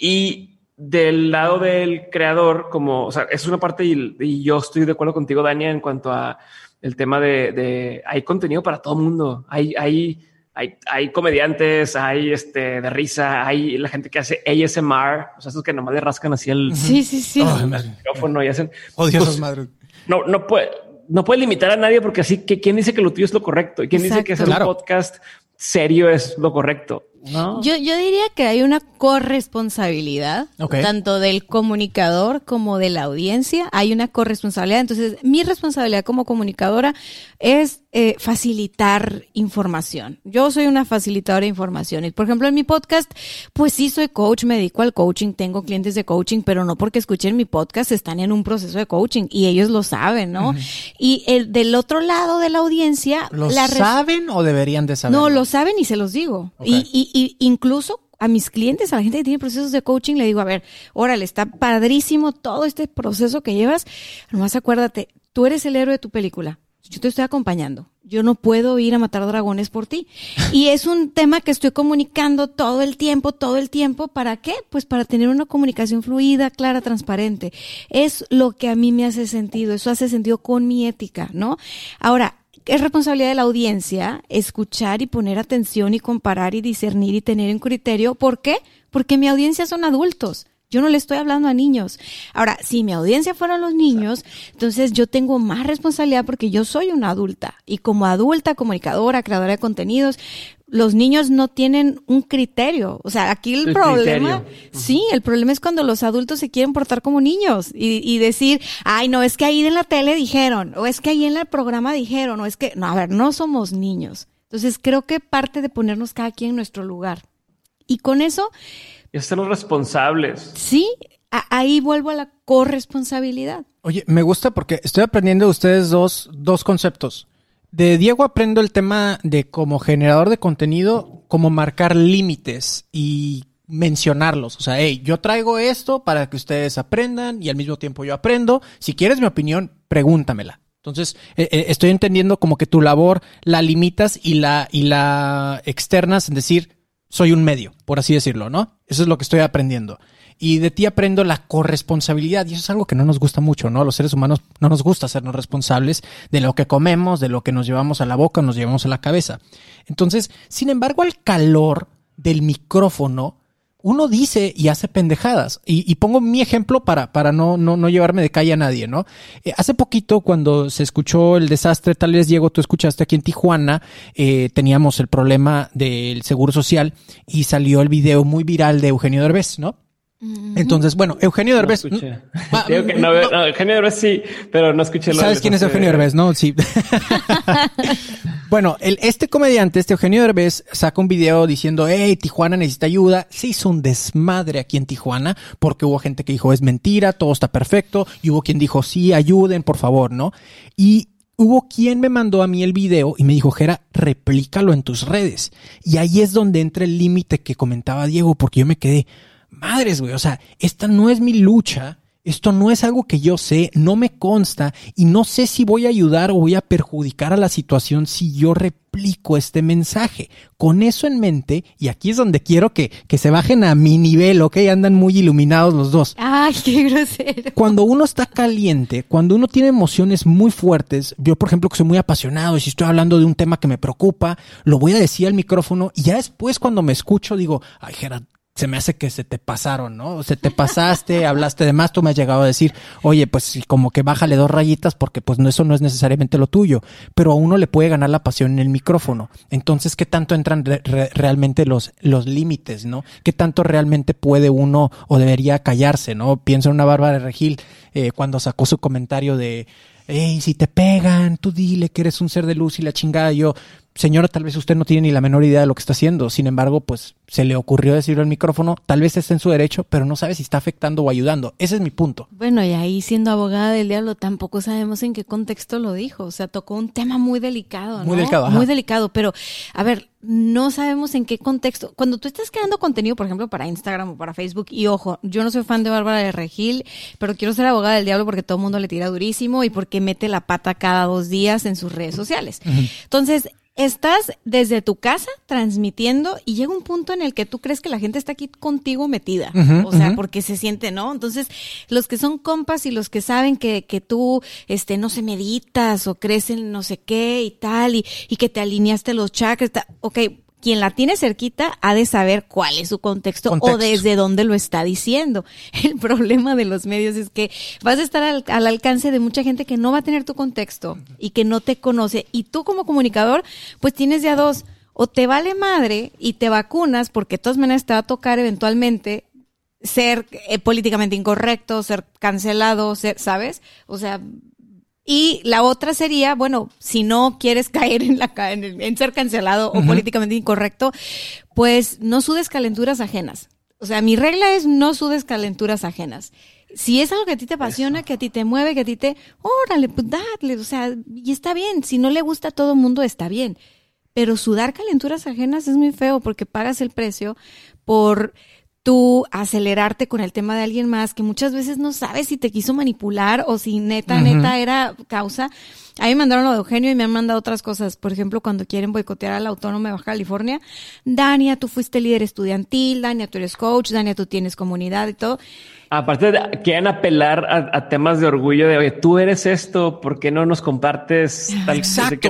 Y del lado del creador, como, o sea, es una parte y, yo estoy de acuerdo contigo, Dania, en cuanto a el tema de, de hay contenido para todo el mundo. Hay, hay, hay, hay comediantes, hay este de risa, hay la gente que hace ASMR, o sea, esos que nomás le rascan así el, sí, sí, sí. micrófono y hacen. Odiosos pues, madres. No, no puede, no puede limitar a nadie porque así que quién dice que lo tuyo es lo correcto y quién dice que hacer un podcast serio es lo correcto. Yo, yo diría que hay una corresponsabilidad, tanto del comunicador como de la audiencia. Hay una corresponsabilidad. Entonces, mi responsabilidad como comunicadora es eh, facilitar información. Yo soy una facilitadora de información. Y, por ejemplo, en mi podcast, pues sí soy coach, me dedico al coaching, tengo clientes de coaching, pero no porque escuchen mi podcast, están en un proceso de coaching y ellos lo saben, ¿no? Y el del otro lado de la audiencia... ¿Lo saben o deberían de saber? No, lo saben y se los digo. y y incluso a mis clientes, a la gente que tiene procesos de coaching, le digo, a ver, órale, está padrísimo todo este proceso que llevas. Nomás acuérdate, tú eres el héroe de tu película. Yo te estoy acompañando. Yo no puedo ir a matar dragones por ti. Y es un tema que estoy comunicando todo el tiempo, todo el tiempo. ¿Para qué? Pues para tener una comunicación fluida, clara, transparente. Es lo que a mí me hace sentido. Eso hace sentido con mi ética, ¿no? Ahora, es responsabilidad de la audiencia escuchar y poner atención y comparar y discernir y tener un criterio. ¿Por qué? Porque mi audiencia son adultos. Yo no le estoy hablando a niños. Ahora, si mi audiencia fueron los niños, entonces yo tengo más responsabilidad porque yo soy una adulta. Y como adulta, comunicadora, creadora de contenidos, los niños no tienen un criterio. O sea, aquí el, problema, sí, el problema es cuando los adultos se quieren portar como niños y, y, decir, ay, no, es que ahí en la tele dijeron, o es que ahí en el programa dijeron, o es que, no, a ver, no somos niños. Entonces creo que parte de ponernos cada quien en nuestro lugar. Y con eso... Y ser los responsables. Sí, ahí vuelvo a la corresponsabilidad. Oye, me gusta porque estoy aprendiendo de ustedes dos, dos conceptos. De Diego aprendo el tema de como generador de contenido, como marcar límites y mencionarlos. O sea, hey, yo traigo esto para que ustedes aprendan y al mismo tiempo yo aprendo. Si quieres mi opinión, pregúntamela. Entonces, eh, eh, estoy entendiendo como que tu labor la limitas y la, y la externas en decir, soy un medio, por así decirlo, ¿no? Eso es lo que estoy aprendiendo y de ti aprendo la corresponsabilidad y eso es algo que no nos gusta mucho, ¿no? A los seres humanos no nos gusta hacernos responsables de lo que comemos, de lo que nos llevamos a la boca, nos llevamos a la cabeza. Entonces, sin embargo, al calor del micrófono, uno dice y hace pendejadas. Y, pongo mi ejemplo para, para no, no, no llevarme de calle a nadie, ¿no? Eh, hace poquito, cuando se escuchó el desastre, tal vez Diego, tú escuchaste aquí en Tijuana, eh, teníamos el problema del seguro social y salió el video muy viral de Eugenio Derbez, ¿no? Entonces, bueno, Eugenio Derbez. No, Eugenio Derbez sí, pero no escuché lo ¿Sabes quién es Eugenio Derbez? No, sí. [laughs] bueno, el, este comediante, este Eugenio Derbez, saca un video diciendo, hey, Tijuana necesita ayuda. Se hizo un desmadre aquí en Tijuana porque hubo gente que dijo, es mentira, todo está perfecto. Y hubo quien dijo, sí, ayuden, por favor, ¿no? Y hubo quien me mandó a mí el video y me dijo, Jera, replícalo en tus redes. Y ahí es donde entra el límite que comentaba Diego, porque yo me quedé, madres, güey, o sea, esta no es mi lucha, esto no es algo que yo sé, no me consta y no sé si voy a ayudar o voy a perjudicar a la situación si yo replico este mensaje. Con eso en mente, y aquí es donde quiero que, que se bajen a mi nivel, ¿ok? Andan muy iluminados los dos. Ay, qué grosero. Cuando uno está caliente, cuando uno tiene emociones muy fuertes, yo por ejemplo que soy muy apasionado y si estoy hablando de un tema que me preocupa, lo voy a decir al micrófono y ya después cuando me escucho digo, ay Gerard, se me hace que se te pasaron, ¿no? Se te pasaste, [laughs] hablaste de más, tú me has llegado a decir, oye, pues como que bájale dos rayitas porque pues no, eso no es necesariamente lo tuyo, pero a uno le puede ganar la pasión en el micrófono. Entonces, ¿qué tanto entran realmente los, los límites, ¿no? ¿Qué tanto realmente puede uno o debería callarse, ¿no? Pienso en una Bárbara Regil eh, cuando sacó su comentario de, hey, si te pegan, tú dile que eres un ser de luz y la chingada. Yo, señora, tal vez usted no tiene ni la menor idea de lo que está haciendo. Sin embargo, pues se le ocurrió decirlo al micrófono. Tal vez esté en su derecho, pero no sabe si está afectando o ayudando. Ese es mi punto. Bueno, y ahí siendo abogada del diablo, tampoco sabemos en qué contexto lo dijo. O sea, tocó un tema muy delicado, ¿no? Muy delicado. Muy delicado, pero a ver, no sabemos en qué contexto. Cuando tú estás creando contenido, por ejemplo, para Instagram o para Facebook, y ojo, yo no soy fan de Bárbara de Regil, pero quiero ser abogada del diablo porque todo el mundo le tira durísimo y porque mete la pata cada dos días en sus redes sociales. Entonces, estás desde tu casa transmitiendo y llega un punto en el que tú crees que la gente está aquí contigo metida. o sea, porque se siente, ¿no? Entonces, los que son compas y los que saben que, que tú, este, no se meditas o crees en no sé qué y tal, y, y que te alineaste los chakras, ok, quien la tiene cerquita ha de saber cuál es su contexto, o desde dónde lo está diciendo. [laughs] El problema de los medios es que vas a estar al, alcance de mucha gente que no va a tener tu contexto y que no te conoce. Y tú como comunicador, pues tienes ya dos. O te vale madre y te vacunas porque de todas maneras te va a tocar eventualmente ser eh, políticamente incorrecto, ser cancelado, ser, ¿sabes? O sea, y la otra sería, bueno, si no quieres [laughs] caer en, la, en, en ser cancelado o políticamente incorrecto, pues no sudes calenturas ajenas. O sea, mi regla es no sudes calenturas ajenas. Si es algo que a ti te apasiona, que a ti te mueve, que a ti te, órale, pues dale, o sea, y está bien. Si no le gusta a todo el mundo, está bien. Pero sudar calenturas ajenas es muy feo porque pagas el precio por tú acelerarte con el tema de alguien más que muchas veces no sabes si te quiso manipular o si neta, neta era causa. A mí me mandaron lo de Eugenio y me han mandado otras cosas. Por ejemplo, cuando quieren boicotear a la Autónoma de Baja California. Dania, tú fuiste líder estudiantil. Dania, tú eres coach. Dania, tú tienes comunidad y todo. Aparte, de, quieren apelar a, temas de orgullo de, oye, tú eres esto, ¿por qué no nos compartes tal Exacto.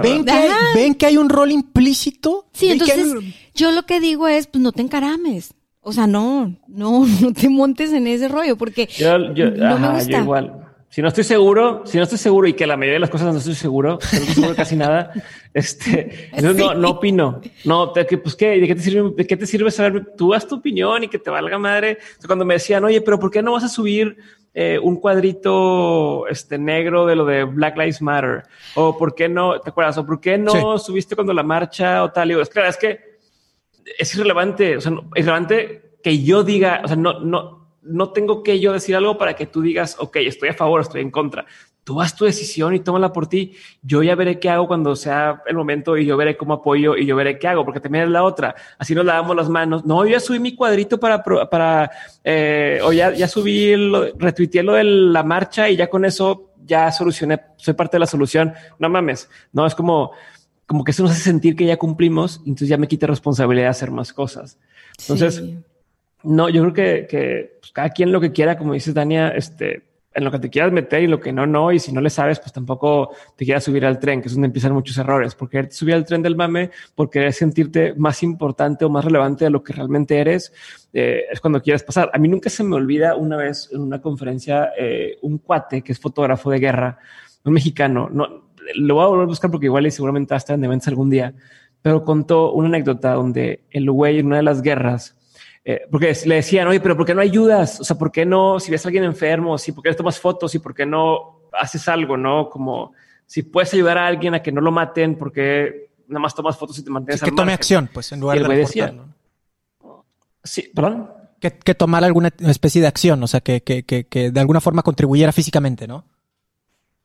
ven, que hay, ven, que hay, un rol implícito. Sí, entonces yo lo que digo es, pues no te encarames. O sea, no, no, [laughs] no te montes en ese rollo porque yo, yo, no me gusta. igual. Si no estoy seguro, si no estoy seguro y que la mayoría de las cosas no estoy seguro, no estoy seguro de casi nada, [laughs] este, no, no opino. No, te, pues qué, ¿de qué te sirve, de qué te sirve saber? Tú haz tu opinión y que te valga madre. cuando me decían, oye, pero ¿por qué no vas a subir eh, un cuadrito este negro de lo de Black Lives Matter? O ¿por qué no, te acuerdas? O ¿por qué no subiste cuando la marcha o tal? Y es claro, es que es irrelevante, o sea, es irrelevante que yo diga, o sea, no, no, no tengo que yo decir algo para que tú digas, ok, estoy a favor, estoy en contra. Tú haz tu decisión y tómala por ti. Yo ya veré qué hago cuando sea el momento y yo veré cómo apoyo y yo veré qué hago, porque también es la otra. Así nos lavamos las manos. No, yo ya subí mi cuadrito para, para, eh, o ya, ya subí, lo, retuiteé lo de la marcha y ya con eso ya solucioné, soy parte de la solución. No mames. No, es como, como que eso nos hace sentir que ya cumplimos, entonces ya me quita responsabilidad de hacer más cosas. Entonces, no, yo creo que, que pues, cada quien lo que quiera, como dices, Dania, este, en lo que te quieras meter y lo que no, no. Y si no le sabes, pues tampoco te quieras subir al tren, que es donde empiezan muchos errores. Porque subir al tren del mame, por querer sentirte más importante o más relevante de lo que realmente eres, eh, es cuando quieres pasar. A mí nunca se me olvida una vez en una conferencia, eh, un cuate que es fotógrafo de guerra, un mexicano, no, lo voy a volver a buscar porque igual y seguramente va a estar en eventos algún día, pero contó una anécdota donde el güey en una de las guerras, eh, porque le decían, oye, pero ¿por qué no ayudas? O sea, ¿por qué no, si ves a alguien enfermo, si por qué no tomas fotos y por qué no haces algo, no? Como si puedes ayudar a alguien a que no lo maten, porque nada más tomas fotos y te mantienes Que tome acción, pues, en lugar de decía, Sí, perdón. Que, que tomar alguna especie de acción, o sea, que, que, que, que de alguna forma contribuyera físicamente, ¿no?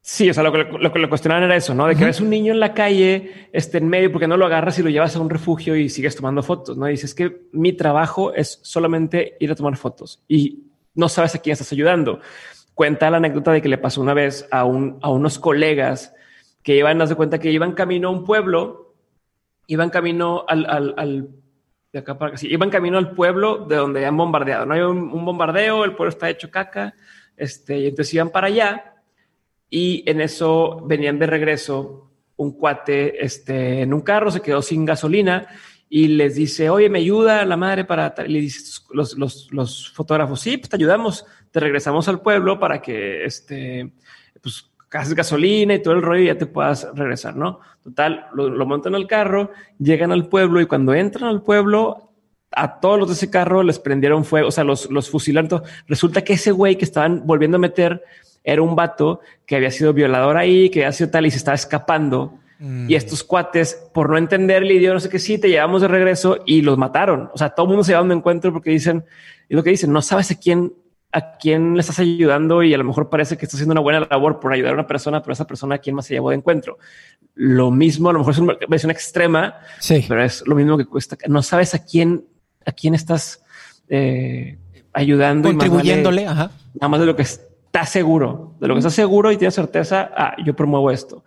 Sí, o sea, lo que, lo que le cuestionaban era eso, ¿no? De que ves un niño en la calle, este, en medio, porque no lo agarras y lo llevas a un refugio y sigues tomando fotos, ¿no? Y dices que mi trabajo es solamente ir a tomar fotos y no sabes a quién estás ayudando. Cuenta la anécdota de que le pasó una vez a, un, a unos colegas que iban, haz de cuenta que iban camino a un pueblo, iban camino al, al, al de acá para acá, sí, iban camino al pueblo de donde han bombardeado, ¿no? Hay un, un bombardeo, el pueblo está hecho caca, este, y entonces iban para allá y en eso venían de regreso un cuate este, en un carro, se quedó sin gasolina y les dice, oye, me ayuda la madre para... Le dice los, los, los, fotógrafos, sí, pues te ayudamos, te regresamos al pueblo para que, este, pues, haces gasolina y todo el rollo y ya te puedas regresar, ¿no? Total, lo, lo montan al carro, llegan al pueblo y cuando entran al pueblo, a todos los de ese carro les prendieron fuego, o sea, los, los fusilaron. Resulta que ese güey que estaban volviendo a meter era un vato que había sido violador ahí, que había sido tal y se estaba escapando. Mm. Y estos cuates, por no entender el idioma, no sé qué, sí, te llevamos de regreso y los mataron. O sea, todo el mundo se lleva a un encuentro porque dicen, y lo que dicen, no sabes a quién, a quién le estás ayudando y a lo mejor parece que estás haciendo una buena labor por ayudar a una persona, pero esa persona a quién más se llevó de encuentro. Lo mismo, a lo mejor es una versión extrema, sí. pero es lo mismo que cuesta. No sabes a quién, a quién estás eh, ayudando. Contribuyéndole, ajá. Nada más de lo que es estás seguro, de lo que estás seguro y tienes certeza, ah, yo promuevo esto.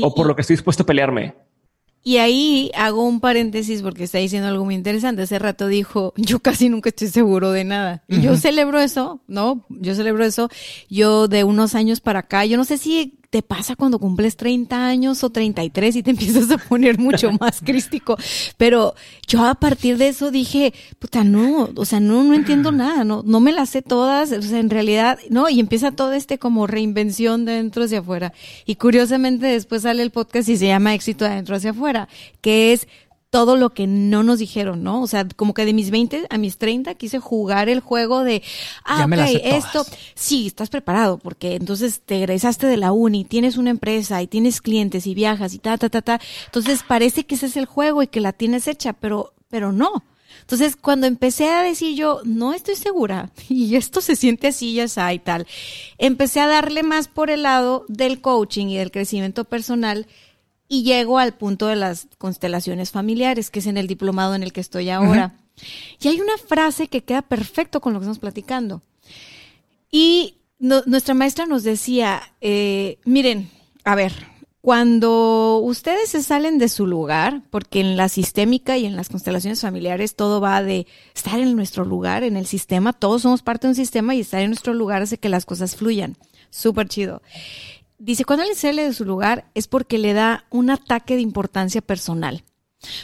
o por lo que estoy dispuesto a pelearme. Y ahí hago un paréntesis porque está diciendo algo muy interesante. Hace rato dijo, [laughs] yo casi nunca estoy seguro de nada. Y yo celebro eso, ¿no? Yo celebro eso. Yo de unos años para acá, yo no sé si te pasa cuando cumples 30 años o 33 y te [laughs] empiezas a poner mucho [laughs] más crístico. Pero yo a partir de eso dije, puta, no, o sea, no, no entiendo nada, no, no me las sé todas, o sea, en realidad, no, y empieza todo este como reinvención de dentro hacia afuera. Y curiosamente después sale el podcast y se llama Éxito de adentro hacia afuera, que es todo lo que no nos dijeron, ¿no? O sea, como que de mis 20 a mis 30 quise jugar el juego de, ah, ok, esto, sí, estás preparado, porque entonces te egresaste de la uni, tienes una empresa y tienes clientes y viajas y ta, ta, ta, ta. Entonces parece que ese es el juego y que la tienes hecha, pero, pero no. Entonces, cuando empecé a decir yo, no estoy segura, [laughs] y esto se siente así, ya está y tal, empecé a darle más por el lado del coaching y del crecimiento personal, y llego al punto de las constelaciones familiares, que es en el diplomado en el que estoy ahora. Y hay una frase que queda perfecto con lo que estamos platicando. Y nuestra maestra nos decía, eh, miren, a ver, cuando ustedes se salen de su lugar, porque en la sistémica y en las constelaciones familiares todo va de estar en nuestro lugar, en el sistema, todos somos parte de un sistema y estar en nuestro lugar hace que las cosas fluyan. Súper chido. Dice, cuando alguien sale de su lugar es porque le da un ataque de importancia personal.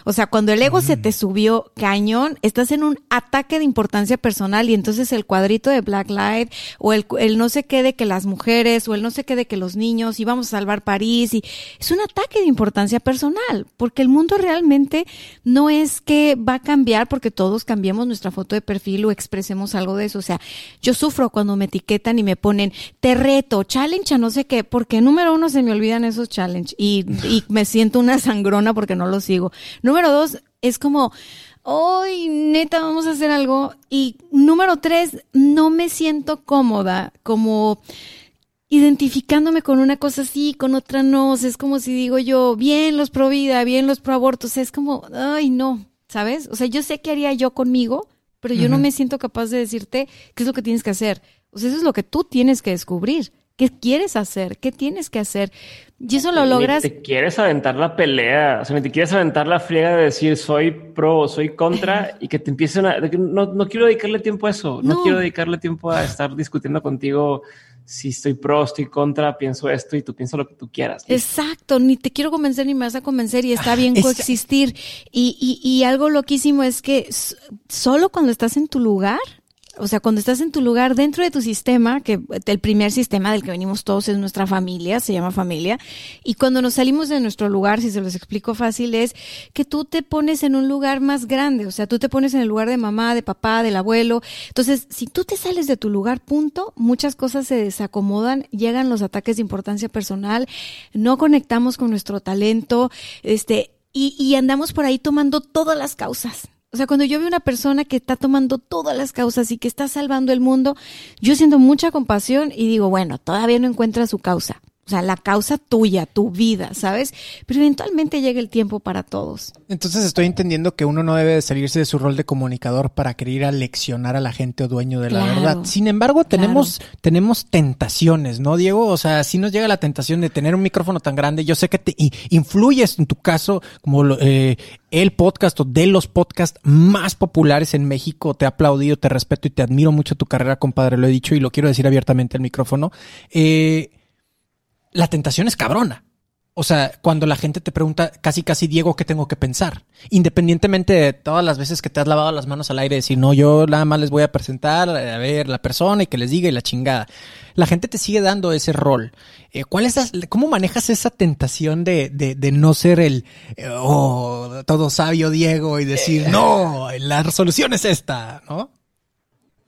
O sea, cuando el ego se te mm. subió cañón, estás en un ataque de importancia personal y entonces el cuadrito de Black Lives o el, el no sé qué de que las mujeres o el no sé qué de que los niños y vamos a salvar París y es un ataque de importancia personal porque el mundo realmente no es que va a cambiar porque todos cambiemos nuestra foto de perfil o expresemos algo de eso. O sea, yo sufro cuando me etiquetan y me ponen te reto, challenge a no sé qué, porque número uno se me olvidan esos challenge y, y me siento una sangrona porque no los sigo. Número dos, es como, hoy neta, vamos a hacer algo. Y número tres, no me siento cómoda, como identificándome con una cosa así, con otra no. es como si digo yo, bien los pro vida, bien los pro abortos. es como, ay, no, ¿sabes? O sea, yo sé qué haría yo conmigo, pero yo no me siento capaz de decirte qué es lo que tienes que hacer. O sea, eso es lo que tú tienes que descubrir. ¿Qué quieres hacer? ¿Qué tienes que hacer? Y eso lo logras. te quieres aventar la pelea, o sea, te quieres aventar la friega de decir soy pro o soy contra [laughs] y que te empiecen a. No, no quiero dedicarle tiempo a eso. No. quiero dedicarle tiempo a estar discutiendo contigo si estoy pro, estoy contra, pienso esto y tú piensas lo que tú quieras. Exacto, ni te quiero convencer ni me vas a convencer y está bien coexistir. Y, y, y algo loquísimo es que solo cuando estás en tu lugar o sea, cuando estás en tu lugar dentro de tu sistema, que el primer sistema del que venimos todos es nuestra familia, se llama familia, y cuando nos salimos de nuestro lugar, si se los explico fácil, es que tú te pones en un lugar más grande, o sea, tú te pones en el lugar de mamá, de papá, del abuelo. Entonces, si tú te sales de tu lugar, punto, muchas cosas se desacomodan, llegan los ataques de importancia personal, no conectamos con nuestro talento, este, y, y andamos por ahí tomando todas las causas. O sea, cuando yo veo una persona que está tomando todas las causas y que está salvando el mundo, yo siento mucha compasión y digo, bueno, todavía no encuentra su causa. O sea, la causa tuya, tu vida, ¿sabes? Pero eventualmente llega el tiempo para todos. Entonces estoy entendiendo que uno no debe salirse de su rol de comunicador para querer aleccionar a la gente o dueño de la verdad. Sin embargo, tenemos, tenemos tentaciones, ¿no, Diego? O sea, si nos llega la tentación de tener un micrófono tan grande, yo sé que te influyes en tu caso como eh, el podcast o de los podcasts más populares en México. Te he aplaudido, te respeto y te admiro mucho tu carrera, compadre. Lo he dicho y lo quiero decir abiertamente al micrófono. Eh, la tentación es cabrona. O sea, cuando la gente te pregunta casi casi Diego, ¿qué tengo que pensar? Independientemente de todas las veces que te has lavado las manos al aire y decir, no, yo nada más les voy a presentar, a ver, la persona y que les diga y la chingada. La gente te sigue dando ese rol. Eh, ¿Cuál es, cómo manejas esa tentación de, de, de no ser el, eh, oh, todo sabio Diego y decir, no, la resolución es esta, ¿no?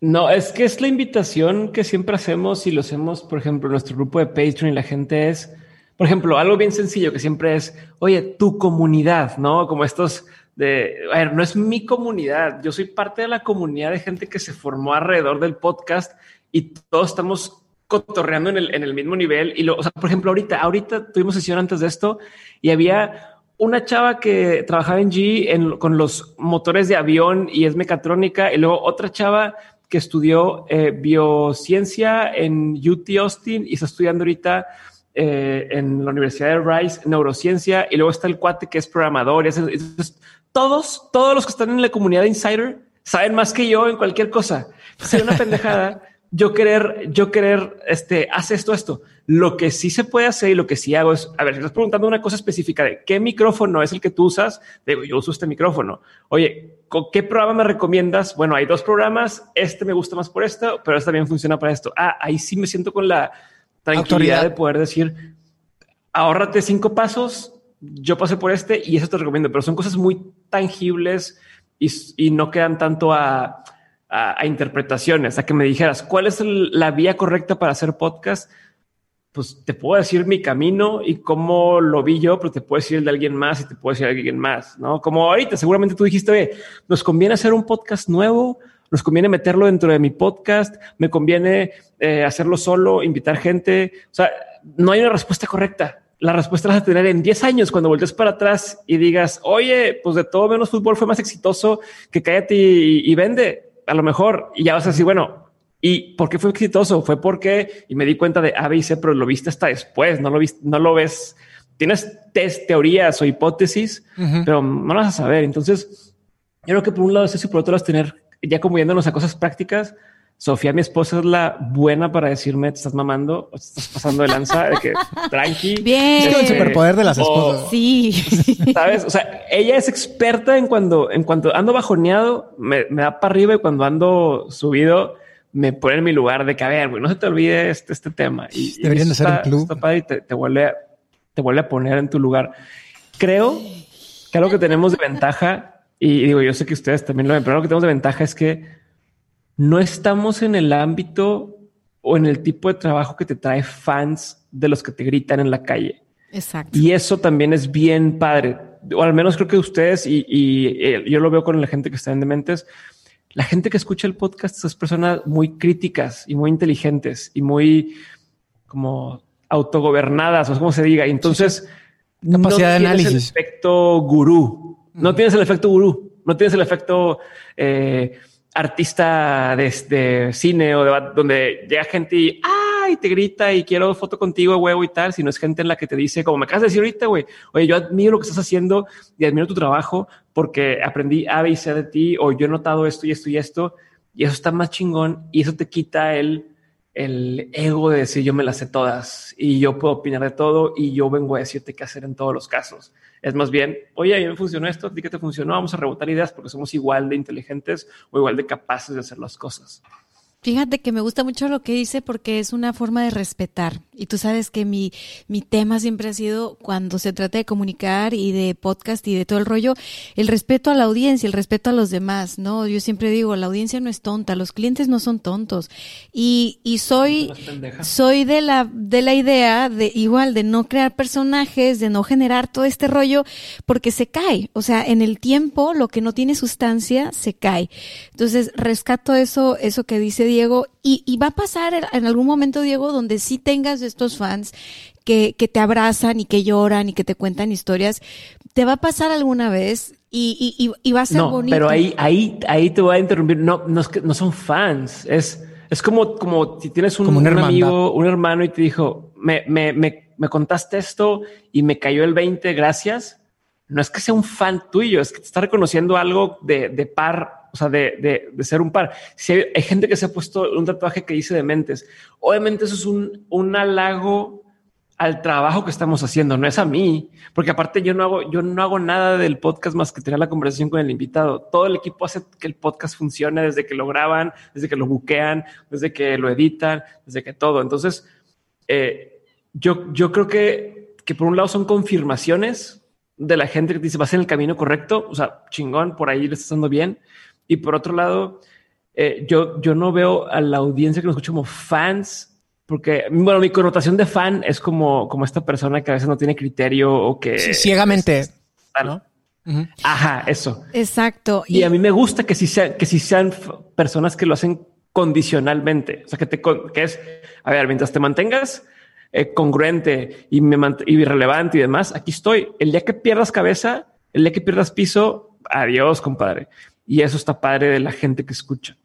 No, es que es la invitación que siempre hacemos y lo hacemos, por ejemplo, en nuestro grupo de Patreon y la gente es, por ejemplo, algo bien sencillo que siempre es, oye, tu comunidad, ¿no? Como estos de, a ver, no es mi comunidad, yo soy parte de la comunidad de gente que se formó alrededor del podcast y todos estamos cotorreando en el, en mismo nivel. Y lo, por ejemplo, ahorita, ahorita tuvimos sesión antes de esto y había una chava que trabajaba en G con los motores de avión y es mecatrónica y luego otra chava que estudió eh, biociencia en UT Austin y está estudiando ahorita eh, en la Universidad de Rice, neurociencia, y luego está el cuate que es programador. Y todos, todos los que están en la comunidad de Insider saben más que yo en cualquier cosa. Sería una [laughs] pendejada yo querer, yo querer, este, hace esto, esto. Lo que sí se puede hacer y lo que sí hago es, a ver, si estás preguntando una cosa específica de qué micrófono es el que tú usas, digo, yo uso este micrófono. Oye, ¿con qué programa me recomiendas? Bueno, hay dos programas, este me gusta más por esto, pero este también funciona para esto. Ah, ahí sí me siento con la tranquilidad de poder decir, ahórrate cinco pasos, yo pasé por este y eso te recomiendo, pero son cosas muy tangibles y, y no quedan tanto a, a, interpretaciones, a que me dijeras cuál es la vía correcta para hacer podcast pues te puedo decir mi camino y cómo lo vi yo, pero te puedo decir el de alguien más y te puedo decir de alguien más, ¿no? Como ahorita, seguramente tú dijiste, nos conviene hacer un podcast nuevo, nos conviene meterlo dentro de mi podcast, me conviene eh, hacerlo solo, invitar gente. O sea, no hay una respuesta correcta. La respuesta la vas a tener en 10 años cuando voltees para atrás y digas, oye, pues de todo menos fútbol fue más exitoso que cállate y, y vende. A lo mejor, y ya vas a decir, bueno, ¿Y por qué fue exitoso? Fue porque, y me di cuenta de A, B y C, pero lo viste hasta después, no lo, viste, no lo ves. Tienes test, teorías o hipótesis, pero no lo vas a saber. Entonces, yo creo que por un lado es eso y por otro lado es tener, ya como yéndonos a cosas prácticas, Sofía, mi esposa, es la buena para decirme, te estás mamando, o te estás pasando de lanza, de que [laughs] tranqui. Bien. Es el superpoder de las esposas. [laughs] sí. Sabes? O sea, ella es experta en cuando, en cuanto ando bajoneado, me, me da para arriba y cuando ando subido, me pone en mi lugar de que, a ver, no se te olvide este, este tema. Y, Deberían de ser un club. y te, vuelve, te vuelve a poner en tu lugar. Creo que algo que tenemos de ventaja, y digo, yo sé que ustedes también lo ven, pero algo que tenemos de ventaja es que no estamos en el ámbito o en el tipo de trabajo que te trae fans de los que te gritan en la calle. Exacto. Y eso también es bien padre. O al menos creo que ustedes y, y eh, yo lo veo con la gente que está en Dementes la gente que escucha el podcast es personas muy críticas y muy inteligentes y muy como autogobernadas, o como se diga. Y entonces, capacidad no de análisis. el efecto gurú. No tienes el efecto gurú. No tienes el efecto eh, artista de, cine o de, donde llega gente y y te grita y quiero foto contigo, huevo y tal, sino es gente en la que te dice, como me acabas de decir ahorita, güey, oye, yo admiro lo que estás haciendo y admiro tu trabajo porque aprendí A, B y de ti, o yo he notado esto y esto y esto, y eso está más chingón y eso te quita el, el ego de decir yo me las sé todas y yo puedo opinar de todo y yo vengo a decirte qué hacer en todos los casos. Es más bien, oye, a mí me funcionó esto, a ti que te funcionó, vamos a rebotar ideas porque somos igual de inteligentes o igual de capaces de hacer las cosas. Fíjate que me gusta mucho lo que dice porque es una forma de respetar. Y tú sabes que mi, mi tema siempre ha sido, cuando se trata de comunicar y de podcast y de todo el rollo, el respeto a la audiencia, el respeto a los demás, ¿no? Yo siempre digo, la audiencia no es tonta, los clientes no son tontos. Y, y soy, soy de la, de la idea de igual, de no crear personajes, de no generar todo este rollo, porque se cae. O sea, en el tiempo, lo que no tiene sustancia, se cae. Entonces, rescato eso, eso que dice Diego, y, va a pasar en algún momento, Diego, donde sí tengas estos fans que, que, te abrazan y que lloran y que te cuentan historias. ¿Te va a pasar alguna vez? Y, y, y va a ser no, Pero ahí, ahí, ahí te voy a interrumpir. No, no, no son fans. Es, es como, como si tienes un, un amigo, un hermano y te dijo, me, me, me, me contaste esto y me cayó el 20, gracias. No es que sea un fan tuyo, es que te está reconociendo algo de, de par o sea, de, de, ser un par. Si hay, gente que se ha puesto un tatuaje que dice de mentes, obviamente eso es un, un halago al trabajo que estamos haciendo, no es a mí, porque aparte yo no hago, yo no hago nada del podcast más que tener la conversación con el invitado. Todo el equipo hace que el podcast funcione desde que lo graban, desde que lo buquean, desde que lo editan, desde que todo. Entonces, eh, yo, yo creo que, que por un lado son confirmaciones de la gente que dice vas en el camino correcto, o sea, chingón, por ahí le estás dando bien. Y por otro lado, eh, yo, yo no veo a la audiencia que nos escucha como fans, porque, bueno, mi connotación de fan es como, como esta persona que a veces no tiene criterio o que... ciegamente. ¿no? Ajá, eso. Exacto. Y, a mí me gusta que si sean, que si sean personas que lo hacen condicionalmente. O sea, que te que es, a ver, mientras te mantengas eh, congruente y, me y relevante y demás, aquí estoy. El día que pierdas cabeza, el día que pierdas piso, adiós, compadre. Y eso está padre de la gente que escucha.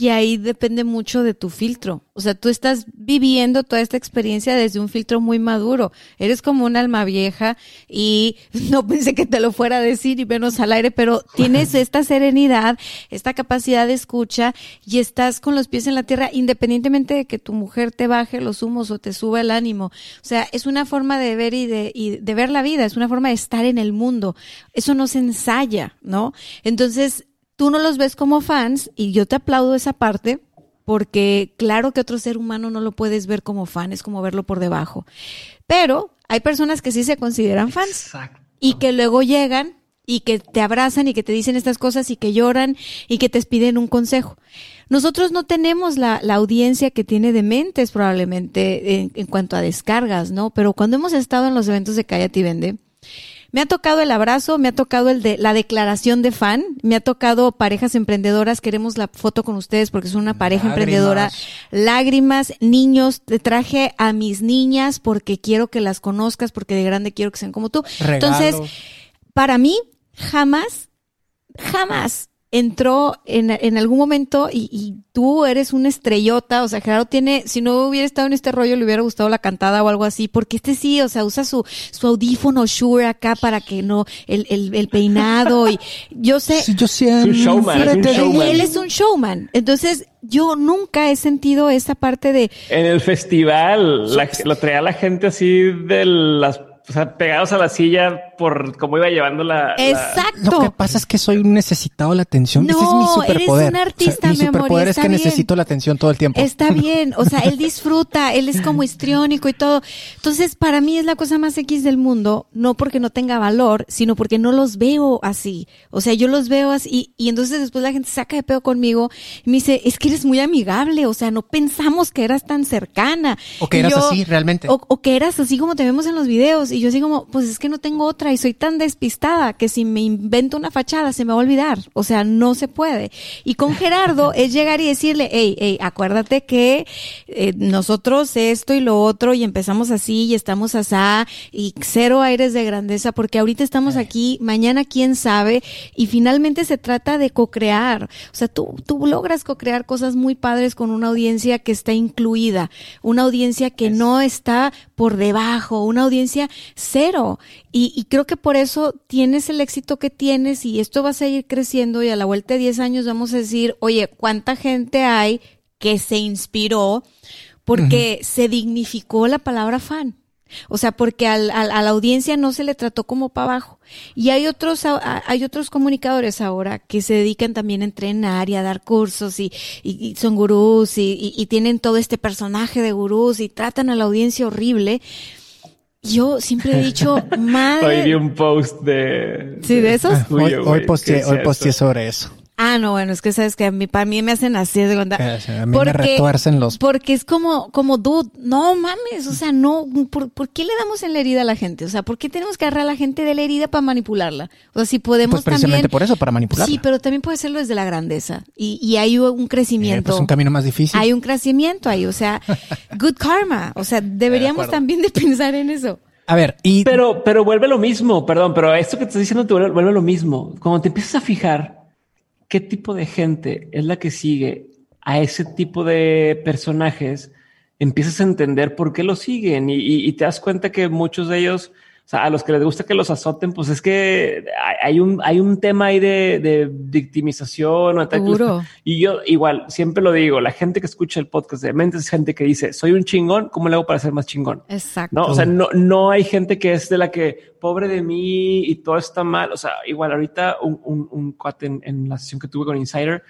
y ahí depende mucho de tu filtro. O sea, tú estás viviendo toda esta experiencia desde un filtro muy maduro. Eres como un alma vieja y [laughs] no pensé que te lo fuera a decir y menos al aire, pero tienes [laughs] esta serenidad, esta capacidad de escucha y estás con los pies en la tierra independientemente de que tu mujer te baje los humos o te suba el ánimo. O sea, es una forma de ver y de, y de ver la vida, es una forma de estar en el mundo. Eso no se ensaya, ¿no? Entonces, tú no los ves como fans y yo te aplaudo esa parte porque claro que otro ser humano no lo puedes ver como fan, es como verlo por debajo. Pero hay personas que sí se consideran fans y que luego llegan y que te abrazan y que te dicen estas cosas y que lloran y que te piden un consejo. Nosotros no tenemos la, audiencia que tiene de mentes probablemente en, en, cuanto a descargas, ¿no? Pero cuando hemos estado en los eventos de Cállate y Vende, me ha tocado el abrazo, me ha tocado el de la declaración de fan, me ha tocado parejas emprendedoras, queremos la foto con ustedes porque son una pareja emprendedora. Lágrimas, niños, te traje a mis niñas porque quiero que las conozcas, porque de grande quiero que sean como tú. Entonces, para mí, jamás, jamás entró en, en algún momento y, y, tú eres una estrellota, o sea, Gerardo tiene, si no hubiera estado en este rollo, le hubiera gustado la cantada o algo así, porque este sí, o sea, usa su, su audífono Shure acá para que no, el, el, el peinado y [laughs] yo sé. Sí, yo siempre, es un showman, es un showman. Él es un showman. Entonces, yo nunca he sentido esa parte de... En el festival, la, lo traía la gente así de las o sea, pegados a la silla por cómo iba llevando la. Exacto. Lo que pasa es que soy un necesitado de la atención. No, Ese es mi superpoder. Eres un artista, o sea, mi superpoder amor, es que bien. necesito la atención todo el tiempo. Está bien. O sea, él [laughs] disfruta, él es como histriónico y todo. Entonces, para mí es la cosa más X del mundo, no porque no tenga valor, sino porque no los veo así. O sea, yo los veo así y, y entonces después la gente saca de pedo conmigo y me dice, es que eres muy amigable. O sea, no pensamos que eras tan cercana. O que eras yo- así realmente. O, o que eras así como te vemos en los videos. Y yo así como, pues es que no tengo otra y soy tan despistada que si me invento una fachada se me va a olvidar. O sea, no se puede. Y con Gerardo [laughs] es llegar y decirle, hey, hey, acuérdate que eh, nosotros esto y lo otro y empezamos así y estamos asá y cero aires de grandeza porque ahorita estamos aquí, mañana quién sabe y finalmente se trata de co-crear. O sea, tú, tú logras co-crear cosas muy padres con una audiencia que está incluida, una audiencia que no está por debajo, una audiencia cero. Y, y creo que por eso tienes el éxito que tienes y esto va a seguir creciendo y a la vuelta de 10 años vamos a decir, oye, ¿cuánta gente hay que se inspiró porque se dignificó la palabra fan? O sea, porque al, al- a la audiencia no se le trató como para abajo. Y hay otros, hay otros comunicadores ahora que se dedican también a entrenar y a dar cursos y, y- y son gurús y, y- y tienen todo este personaje de gurús y tratan a la audiencia horrible. Yo siempre he dicho, [laughs] Hoy vi madre. un post de. Sí, de esos. Ah, hoy, hoy posteé, ¿qué es hoy posteé sobre eso. Ah, no, bueno, es que sabes que a mí, para mí me hacen así de onda. Eh, A mí me retuercen los- Porque es como, como, dude, no mames, o sea, no, ¿por, por qué le damos en la herida a la gente? O sea, ¿por qué tenemos que agarrar a la gente de la herida para manipularla? O sea, si podemos Pues precisamente también. por eso, para manipularla. Sí, pero también puede hacerlo desde la grandeza. Y, y hay un Eh, crecimiento. pues un camino más difícil. Hay un crecimiento ahí, o sea, [laughs] good karma. O sea, deberíamos también de pensar en eso. A ver, y Pero, pero vuelve lo mismo, perdón, pero esto que te estoy diciendo te vuelve, vuelve lo mismo. Cuando te empiezas a fijar qué tipo de gente es la que sigue a ese tipo de personajes, empiezas a entender por qué lo siguen y, te das cuenta que muchos de ellos, sea, a los que les gusta que los azoten, pues es que hay- un, hay un tema ahí de, de victimización o. Y yo igual siempre lo digo, la gente que escucha el podcast de mente es gente que dice, soy un chingón, ¿cómo le hago para ser más chingón? Exacto. No, o sea, no, no hay gente que es de la que pobre de mí y todo está mal. O sea, igual ahorita un, un, un cuate en, en la sesión que tuve con Insider,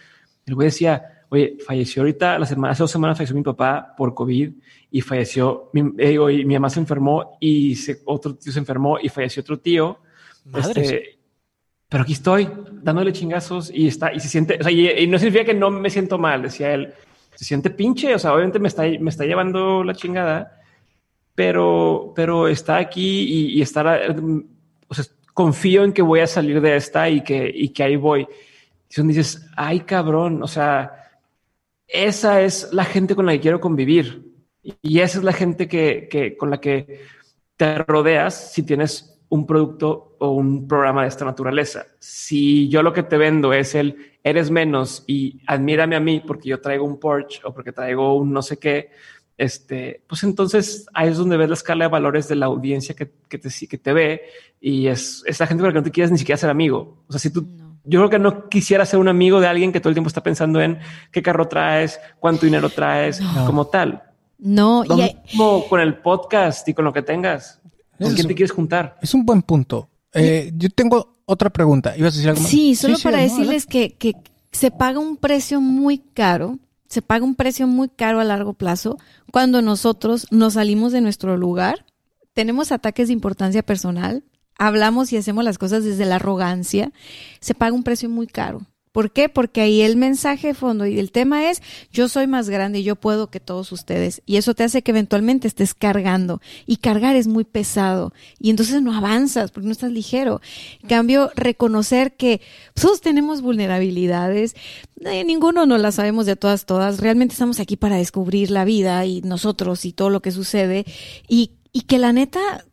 el güey decía, oye, falleció ahorita, la semana, hace dos semanas falleció mi papá por COVID y falleció, mi, eh, digo, y mi mamá se enfermó y se- otro tío se enfermó y falleció otro tío. Madres. Este, pero aquí estoy dándole chingazos y está, y se siente, o sea, y, y no significa que no me siento mal, decía él, se siente pinche, o sea, obviamente me está, me está llevando la chingada, pero, pero está aquí y, y estar, o sea, confío en que voy a salir de esta y que, y que ahí voy. Y donde dices, ay cabrón, o sea, esa es la gente con la que quiero convivir y esa es la gente que, que con la que te rodeas si tienes un producto o un programa de esta naturaleza. Si yo lo que te vendo es el eres menos y admírame a mí porque yo traigo un Porsche o porque traigo un no sé qué, este, pues entonces ahí es donde ves la escala de valores de la audiencia que, que te, que te ve y es esa gente con la que no te quieres ni siquiera ser amigo. O sea, si tú, yo creo que no quisiera ser un amigo de alguien que todo el tiempo está pensando en qué carro traes, cuánto dinero traes, como tal. No, y como con el podcast y con lo que tengas. ¿Con quién te quieres juntar? Es un buen punto. Eh, yo tengo otra pregunta. ¿Ibas a decir algo más? Sí, solo para decirles que, que se paga un precio muy caro se paga un precio muy caro a largo plazo cuando nosotros nos salimos de nuestro lugar, tenemos ataques de importancia personal, hablamos y hacemos las cosas desde la arrogancia, se paga un precio muy caro. ¿Por qué? Porque ahí el mensaje fondo y el tema es yo soy más grande y yo puedo que todos ustedes. Y eso te hace que eventualmente estés cargando. Y cargar es muy pesado. Y entonces no avanzas porque no estás ligero. En cambio, reconocer que todos tenemos vulnerabilidades. Eh, ninguno no las sabemos de todas, todas. Realmente estamos aquí para descubrir la vida y nosotros y todo lo que sucede. Y, y que la neta,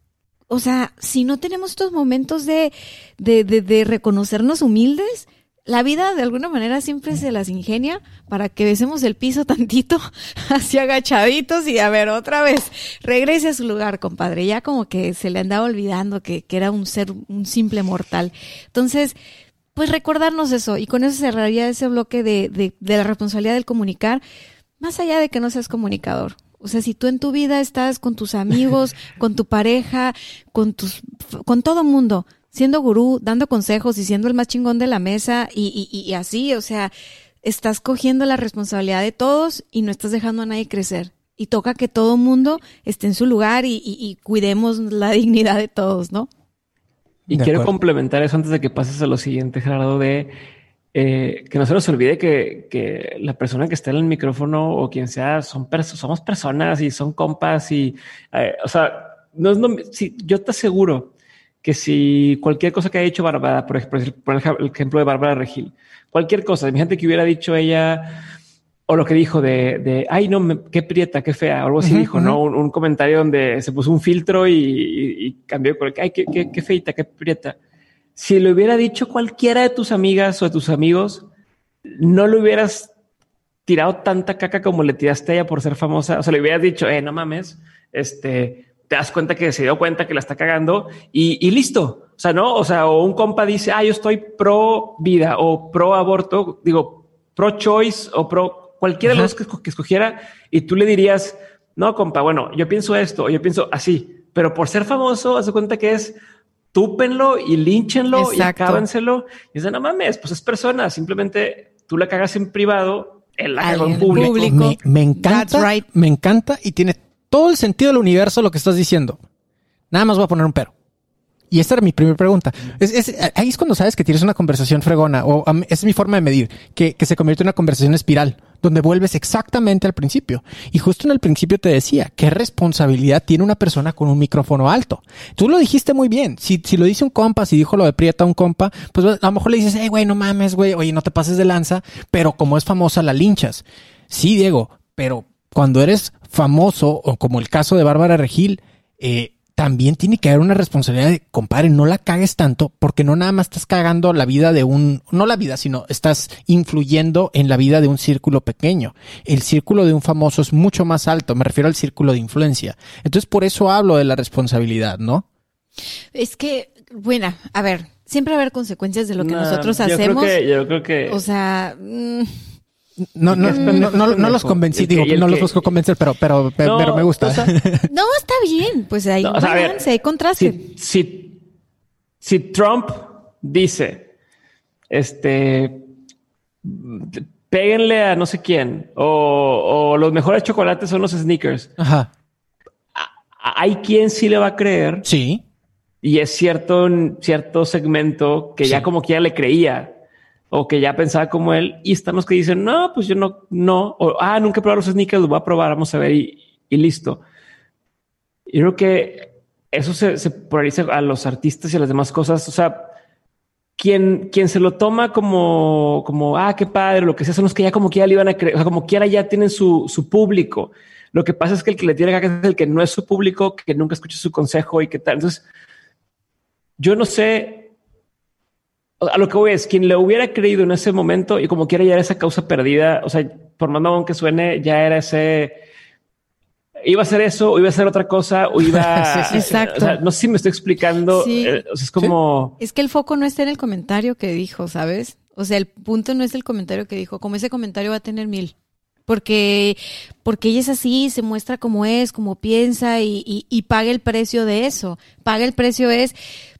o sea, si no tenemos estos momentos de, de, de reconocernos humildes, la vida de alguna manera siempre se las ingenia para que besemos el piso tantito, [laughs] así agachaditos y a ver otra vez, regrese a su lugar, compadre. Ya como que se le andaba olvidando que, que era un ser, un simple mortal. Entonces, pues recordarnos eso y con eso cerraría ese bloque de, de, de la responsabilidad del comunicar, más allá de que no seas comunicador. O sea, si tú en tu vida estás con tus amigos, [laughs] con tu pareja, con tus, con todo mundo, siendo gurú, dando consejos y siendo el más chingón de la mesa y, y, y así, o sea, estás cogiendo la responsabilidad de todos y no estás dejando a nadie crecer. Y toca que todo mundo esté en su lugar y, y cuidemos la [laughs] dignidad de todos, ¿no? Y quiero complementar eso antes de que pases a lo siguiente, Gerardo, de eh, que no se nos olvide que, que, la persona que está en el micrófono o quien sea, son somos personas y son compas y, eh, o sea, no es, no, si, yo te aseguro que si cualquier cosa que haya dicho Bárbara, por ejemplo, por el ejemplo de Bárbara Regil, cualquier cosa, gente que hubiera dicho ella, o lo que dijo de, de ay, no, qué prieta, qué fea, o algo así dijo, ¿no? Un, comentario donde se puso un filtro y, y, y cambió, ay, qué, qué, qué feita, qué prieta. Si lo hubiera dicho cualquiera de tus amigas o de tus amigos, no lo hubieras tirado tanta caca como le tiraste a ella por ser famosa. O sea, le hubieras dicho, eh, no mames, este, te das cuenta que se dio cuenta que la está cagando y, y, listo. O sea, no, o sea, o un compa dice, ah, yo estoy pro vida o pro aborto, digo, pro choice o pro cualquiera de los que, que, escogiera y tú le dirías, no, compa, bueno, yo pienso esto, yo pienso así, pero por ser famoso, hace cuenta que es túpenlo y línchenlo y acábenselo. Y dice, no mames, pues es persona, simplemente tú la cagas en privado, él la cagó en público. público. Me, me encanta, right. me encanta y tiene todo el sentido del universo lo que estás diciendo. Nada más voy a poner un pero. Y esta era mi primera pregunta. Es, es, ahí es cuando sabes que tienes una conversación fregona, o es mi forma de medir, que, se convierte en una conversación espiral, donde vuelves exactamente al principio. Y justo en el principio te decía, ¿qué responsabilidad tiene una persona con un micrófono alto? Tú lo dijiste muy bien. Si, lo dice un compa, si dijo lo de Prieta un compa, pues a lo mejor le dices, hey, güey, no mames, güey, oye, no te pases de lanza, pero como es famosa, la linchas. Sí, Diego, pero cuando eres famoso, o como el caso de Bárbara Regil, eh, también tiene que haber una responsabilidad de, compadre, no la cagues tanto, porque no nada más estás cagando la vida de un, no la vida, sino estás influyendo en la vida de un círculo pequeño. El círculo de un famoso es mucho más alto, me refiero al círculo de influencia. Entonces, por eso hablo de la responsabilidad, ¿no? Es que, bueno, a ver, siempre va a haber consecuencias de lo que no, nosotros yo hacemos. Creo que, yo creo que. O sea. Mmm, no, no, no, no, no, los convencí, digo, no los busco convencer, pero, pero, pero, pero me gusta. O sea, [laughs] no, está bien, pues hay no, o sea, balance, hay contraste. Si, si, si, Trump dice, este, péguenle a no sé quién, o, o los mejores chocolates son los sneakers. Ajá. Hay quien sí le va a creer. Sí. Y es cierto, cierto segmento que sí. ya como que ya le creía o que ya pensaba como él y están que dicen no, pues yo no, no, o ah, nunca he probado los sneakers, los voy a probar, vamos a ver y, listo. Y creo que eso se, se, polariza a los artistas y a las demás cosas. O sea, quien, quien se lo toma como, como ah, qué padre, lo que sea, son los que ya como quiera le iban a creer, o sea, como quiera ya tienen su, su público. Lo que pasa es que el que le tiene que es el que no es su público, que nunca escucha su consejo y que tal. Entonces, yo no sé, a lo que voy es, quien le hubiera creído en ese momento y como quiera ya era esa causa perdida, o sea, por más mamón que suene, ya era ese, iba a ser eso, o iba a ser otra cosa, o iba [laughs] sí, exacto. O sea, no sé si me estoy explicando. Sí. eh, o sea, es como, Es que el foco no está en el comentario que dijo, ¿sabes? O sea, el punto no es el comentario que dijo, como ese comentario va a tener mil. Porque, porque ella es así, se muestra como es, como piensa y, y, y paga el precio de eso. Paga el precio es,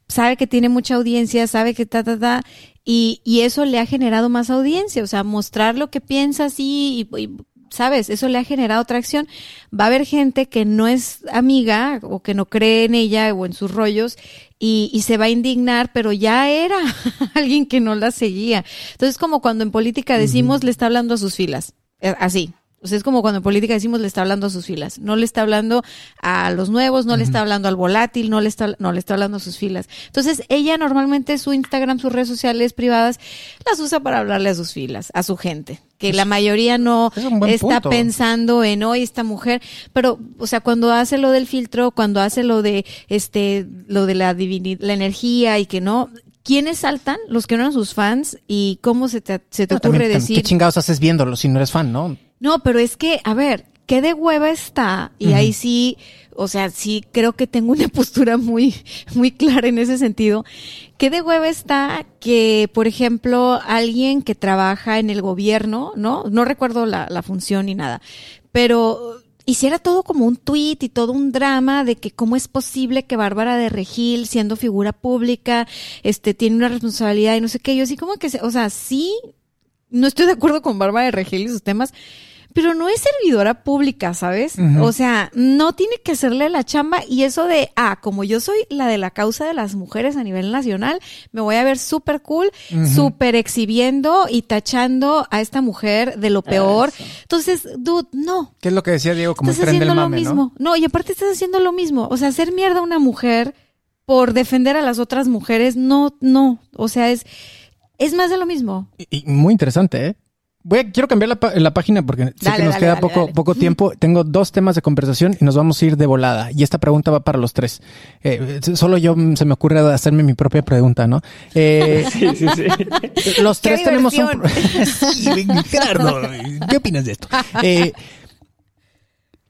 sabe que tiene mucha audiencia, sabe que ta, ta, ta, y, y eso le ha generado más audiencia. O sea, mostrar lo que piensa así y, y ¿sabes? Eso le ha generado atracción. Va a haber gente que no es amiga o que no cree en ella o en sus rollos y, y se va a indignar, pero ya era [laughs] alguien que no la seguía. Entonces, como cuando en política decimos, le está hablando a sus filas. Eh, Así. O sea, es como cuando en política decimos le está hablando a sus filas. No le está hablando a los nuevos, no le está hablando al volátil, no le está, no le está hablando a sus filas. Entonces, ella normalmente su Instagram, sus redes sociales privadas, las usa para hablarle a sus filas, a su gente. Que la mayoría no es está punto. pensando en hoy esta mujer, pero, o sea, cuando hace lo del filtro, cuando hace lo de, este, lo de la divinidad, la energía y que no, ¿quiénes saltan? Los que no eran sus fans y cómo se te, se te No, ocurre también, decir. ¿Qué chingados haces viéndolo si no eres fan, no? No, pero es que, a ver, qué de hueva está, y ahí sí, o sea, sí creo que tengo una [laughs] postura muy, muy clara en ese sentido. Qué de hueva está que, por ejemplo, alguien que trabaja en el gobierno, ¿no? No recuerdo la, la función ni nada, pero hiciera todo como un tweet y todo un drama de que cómo es posible que Bárbara de Regil, siendo figura pública, este, tiene una responsabilidad y no sé qué. Yo así como que, se- o sea, sí, no estoy de acuerdo con Bárbara de Regil y sus temas, pero no es servidora pública, ¿sabes? O sea, no tiene que hacerle la chamba y eso de, ah, como yo soy la de la causa de las mujeres a nivel nacional, me voy a ver súper cool, súper exhibiendo y tachando a esta mujer de lo peor. Entonces, dude, no. ¿Qué es lo que decía Diego como el Estás haciendo lo mismo. no? y aparte estás haciendo lo mismo. O sea, hacer mierda a una mujer por defender a las otras mujeres, no, no. O sea, es, es más de lo mismo. Y, y muy interesante, ¿eh? Voy a, quiero cambiar la, página porque sé que nos dale, queda dale, poco, dale. poco tiempo. [laughs] Tengo dos temas de conversación y nos vamos a ir de volada. Y esta pregunta va para los tres. Eh, solo yo mm, se me ocurre hacerme mi propia pregunta, ¿no? Eh, [laughs] sí, sí, sí. [laughs] los ¡Qué tres tenemos un... Sí, Gerardo, ¿qué opinas de esto? Eh,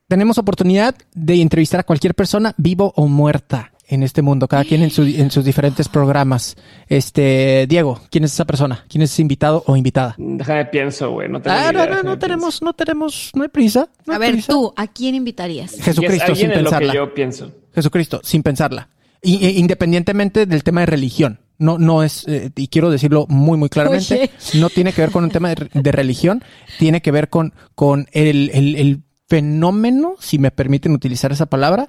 tenemos oportunidad de entrevistar a cualquier persona, vivo o muerta, en este mundo, cada quien en, su- en sus diferentes programas. Este, Diego, ¿quién es esa persona? ¿Quién es ese invitado o invitada? Déjame pienso, güey. No tengo Ah, no, no, no pienso. tenemos, no tenemos, no hay prisa. no A ver, prisa. tú, ¿a quién invitarías? Jesucristo, sin en lo pensarla. que yo pienso. Jesucristo, sin pensarla. Independientemente del tema de religión. No, no es, eh, y quiero decirlo muy, muy claramente, Oye. no tiene que ver con un tema de, de religión, tiene que ver con, con el, el- el fenómeno, si me permiten utilizar esa palabra,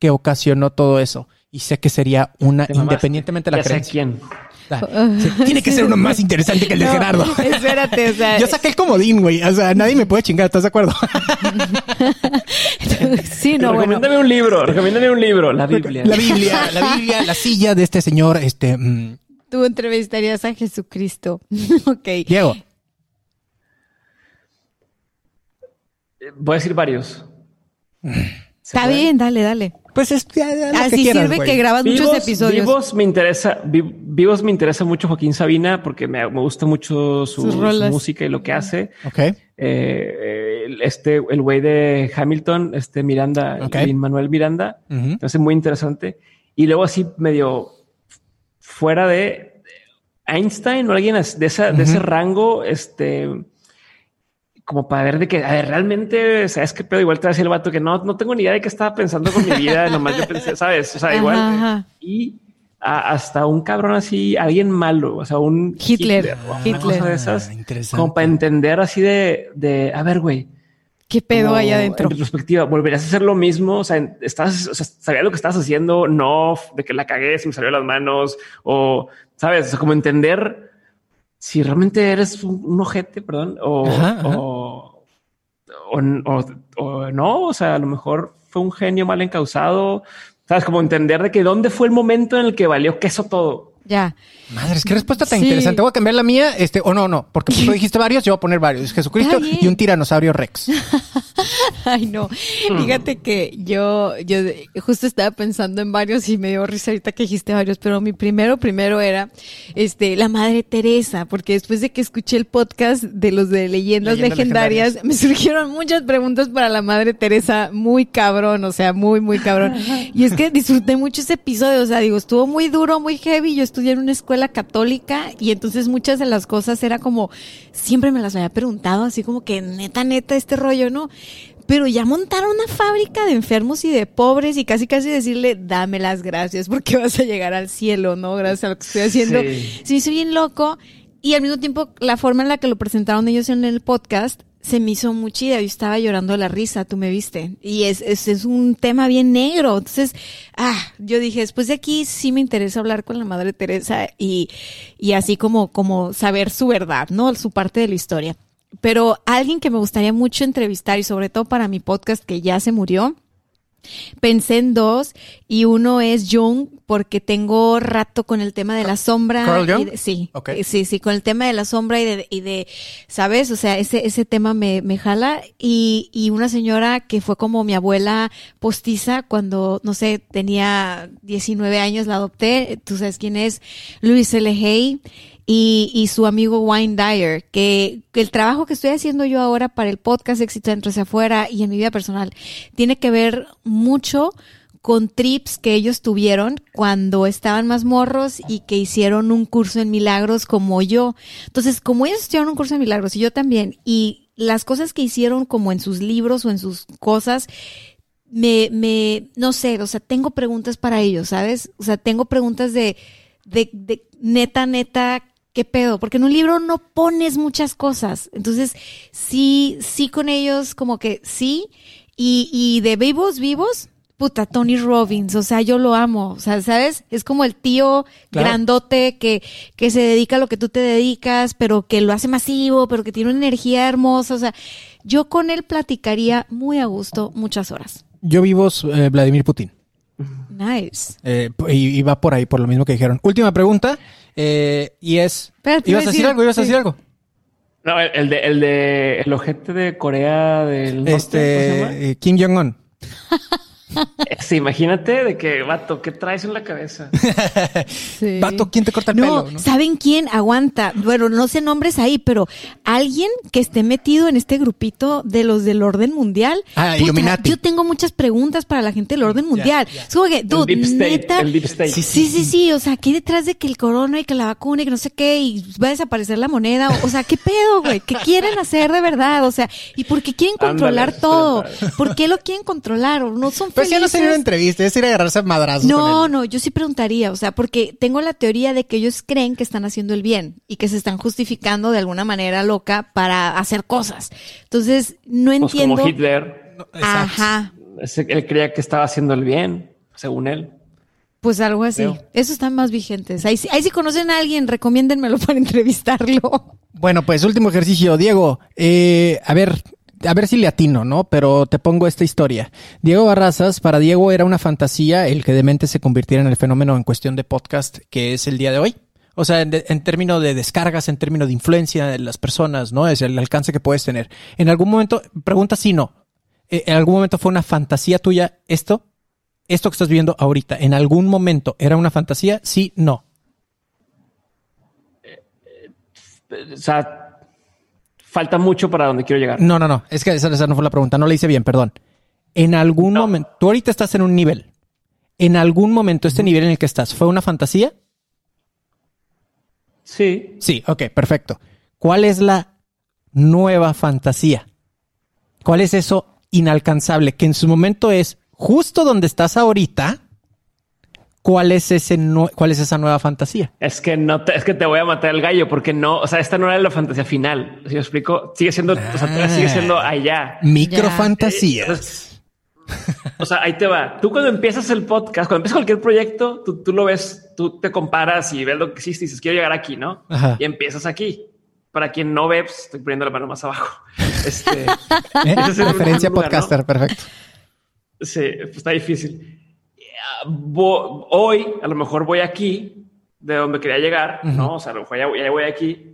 que ocasionó todo eso. Y sé que sería una, Te mamaste. independientemente de la Ya sé creencia. quién. [laughs] Sí, tiene que ser uno más interesante que el de No, Gerardo. [laughs] Espérate, o sea. Yo saqué el comodín, güey. O sea, nadie me puede chingar, ¿estás de acuerdo? [laughs] sí, no, bueno. recomiéndame un libro, recomiéndame un libro, la Biblia. La Biblia, la Biblia, la silla de este señor, este, mm, Tú entrevistarías a Jesucristo. ok. Diego. Voy a decir varios. ¿Se Está puede? bien, dale, dale. Pues es ya, ya, lo que Así quieras, sirve güey. que grabas muchos episodios. vivos me interesa, vi- vivos me interesa mucho Joaquín Sabina porque me, me gusta mucho su, música y lo que hace. Ok. Eh, el- este, el güey de Hamilton, este Miranda, Ok. Lin Manuel Miranda, me hace muy interesante. Y luego así medio fuera de Einstein o alguien de, esa, de ese rango, este, como para ver de que, a ver, realmente, ¿sabes qué pedo? Igual te va a decir el vato que no, no tengo ni idea de qué estaba pensando con mi vida, nomás yo pensé, ¿sabes? O sea, igual. Ajá, ajá. Y a- hasta un cabrón así, alguien malo, o sea, un Hitler, o una Hitler. cosa de esas, Ah, interesante. como para entender así de, de a ver, güey, ¿Qué pedo hay adentro? En retrospectiva, ¿volverías a hacer lo mismo? O sea, estás, o sea, sabías lo que estabas haciendo, no de que la cagué, se me salió de las manos, o sabes, o sea, como entender si realmente eres un, un ojete, perdón, o, Ajá, ajá. o, o, o- o no, o sea, a lo mejor fue un genio mal encausado, sabes, como entender de que dónde fue el momento en el que valió queso todo. Ya. Madre, es que respuesta tan Sí. interesante. Voy a cambiar la mía, este, o no, no, porque tú [laughs] dijiste varios, yo voy a poner varios. Es Jesucristo y un tiranosaurio Rex. [laughs] Ay, no. Fíjate que yo, yo justo estaba pensando en varios y me dio risa ahorita que dijiste varios, pero mi primero, primero era, este, la Madre Teresa, porque después de que escuché el podcast de los de leyendas, Leyendas legendarias, me surgieron muchas preguntas para la Madre Teresa, muy cabrón, o sea, muy, muy cabrón. [laughs] Y es que disfruté mucho ese episodio, o sea, digo, estuvo muy duro, muy heavy, yo estudié en una escuela católica y entonces muchas de las cosas era como, siempre me las había preguntado, así como que neta, neta, este rollo, ¿no? Pero ya montaron una fábrica de enfermos y de pobres y casi casi decirle, dame las gracias porque vas a llegar al cielo, ¿no? Gracias a lo que estoy haciendo. Sí. Me hizo bien loco y al mismo tiempo la forma en la que lo presentaron ellos en el podcast se me hizo muy chida. Yo estaba llorando la risa, tú me viste. Y es, es, es un tema bien negro. Entonces, ah, yo dije, después de aquí sí me interesa hablar con la Madre Teresa y, y así como, como saber su verdad, ¿no? Su parte de la historia. Pero alguien que me gustaría mucho entrevistar y sobre todo para mi podcast que ya se murió, pensé en dos y uno es Jung porque tengo rato con el tema de la sombra. Carl y Jung? de- sí, Ok. sí, sí, con el tema de la sombra y de, y de ¿sabes? O sea, ese, ese tema me, me jala y, y una señora que fue como mi abuela postiza cuando, no sé, tenía 19 años, la adopté, tú sabes quién es, Louise L. Hay y, y su amigo Wayne Dyer, que, el trabajo que estoy haciendo yo ahora para el podcast Éxito Dentro hacia afuera y en mi vida personal tiene que ver mucho con trips que ellos tuvieron cuando estaban más morros y que hicieron un curso en milagros como yo. Entonces, como ellos estudiaron un curso en milagros y yo también, y las cosas que hicieron como en sus libros o en sus cosas, me, me, no sé, o sea, tengo preguntas para ellos, ¿sabes? O sea, tengo preguntas de, de, de neta, neta, ¿qué pedo? Porque en un libro no pones muchas cosas. Entonces, sí, sí con ellos, como que sí. Y, y de vivos, vivos, puta, Tony Robbins, o sea, yo lo amo, o sea, ¿sabes? Es como el tío Claro. grandote que, que se dedica a lo que tú te dedicas, pero que lo hace masivo, pero que tiene una energía hermosa, o sea, yo con él platicaría muy a gusto muchas horas. Yo vivo eh, Vladimir Putin. Nice. Eh, y, y va por ahí, por lo mismo que dijeron. Última pregunta, eh, y es... Espérate, ¿Ibas iba a decir algo? ¿Ibas a sí. decir algo? No, el, el de, el de el ojete de Corea del Norte, ¿cómo se llama? Este, eh, Kim Jong-un. [laughs] [laughs] Sí, imagínate de que, vato, ¿qué traes en la cabeza? [laughs] Sí. Vato, ¿quién te corta el No, pelo? no? ¿saben quién aguanta? Bueno, no sé nombres ahí, pero alguien que esté metido en este grupito de los del orden mundial. Ah, Illuminati. Yo tengo muchas preguntas para la gente del orden mundial. Es como que, dude, el deep state, neta. el deep state. Sí, Sí, sí, sí, o sea, ¿qué detrás de que el corona y que la vacuna y que no sé qué y va a desaparecer la moneda? O sea, ¿qué pedo, güey? ¿Qué quieren hacer de verdad? O sea, ¿y por qué quieren controlar todo? ¿Por qué lo quieren controlar? ¿O no son Pues ya no sería una entrevista, es ir a agarrarse a madrazos No, con él. no, yo sí preguntaría, o sea, porque tengo la teoría de que ellos creen que están haciendo el bien y que se están justificando de alguna manera loca para hacer cosas. Entonces, no Pues entiendo. como Hitler, Exacto. Ajá, él creía que estaba haciendo el bien, según él. pues algo así. Creo. Esos están más vigentes. Ahí, sí- ahí si conocen a alguien, recomiéndenmelo [laughs] para entrevistarlo. Bueno, pues último ejercicio. Diego, eh, a ver, a ver si le atino, ¿no? Pero te pongo esta historia. Diego Barrazas, para Diego era una fantasía el que Demente se convirtiera en el fenómeno en cuestión de podcast que es el día de hoy. O sea, en, términos de descargas, en términos de influencia de las personas, ¿no? Es el alcance que puedes tener. En algún momento, pregunta si no. eh, ¿En algún momento fue una fantasía tuya esto? Esto que estás viendo ahorita, ¿en algún momento era una fantasía? Sí, no. O sea, falta mucho para donde quiero llegar. No, no, no. Es que esa, esa no fue la pregunta. No la hice bien, perdón. En algún No. momento, tú ahorita estás en un nivel. En algún momento, este nivel en el que estás, ¿fue una fantasía? Sí, Sí, ok, perfecto. ¿Cuál es la nueva fantasía? ¿Cuál es eso inalcanzable que en su momento es justo donde estás ahorita? ¿Cuál es ese cuál es esa nueva fantasía? es que no te, es que te voy a matar el gallo porque no, o sea, esta no era la fantasía final. Si yo explico, sigue siendo, o sea, Ah. sigue siendo allá. Microfantasías. Entonces, O sea, ahí te va. Tú cuando empiezas el podcast, cuando empiezas cualquier proyecto, tú, tú lo ves, tú te comparas y ves lo que hiciste y dices, quiero llegar aquí, ¿no? Ajá. Y empiezas aquí. Para quien no ve, pues, estoy poniendo la mano más abajo. [laughs] Este, ¿Eh? ese es Referencia lugar, ¿no? podcaster, perfecto. Sí, pues está difícil. Hoy, a lo mejor voy aquí de donde quería llegar, ¿no? O sea, ya, ya voy aquí,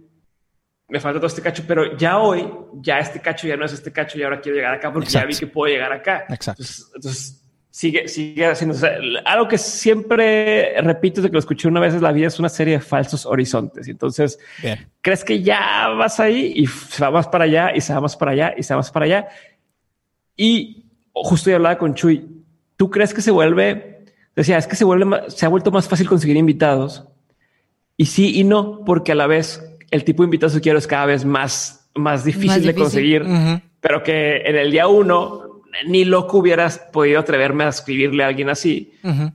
me falta todo este cacho, pero ya hoy, ya este cacho ya no es este cacho y ahora quiero llegar acá porque ya vi que puedo llegar acá. Exacto. Entonces, sigue, sigue haciendo. algo que siempre repito de que lo escuché una vez es la vida es una serie de falsos horizontes. Entonces, crees que ya vas ahí y se va más para allá y se va más para allá y se va más para allá. Y justo ya hablaba con Chuy. ¿Tú crees que se vuelve? Decía, es que se vuelve, se ha vuelto más fácil conseguir invitados. Y sí y no, porque a la vez el tipo de invitados que quiero es cada vez más, más difícil, de conseguir, pero que en el día uno ni loco hubieras podido atreverme a escribirle a alguien así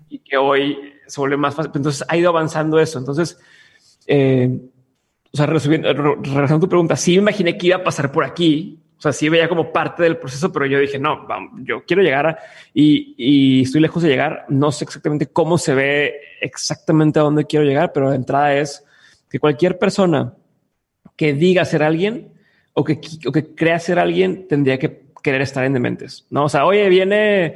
y que hoy se vuelve más fácil. Entonces ha ido avanzando eso. Entonces, eh, o sea, regresando a tu pregunta, sí me imaginé que iba a pasar por aquí. O sea, sí veía como parte del proceso, pero yo dije, no, yo quiero llegar a, y, y, estoy lejos de llegar. No sé exactamente cómo se ve exactamente a dónde quiero llegar, pero la entrada es que cualquier persona que diga ser alguien o que, o que crea ser alguien tendría que querer estar en Dementes. No, o sea, oye, viene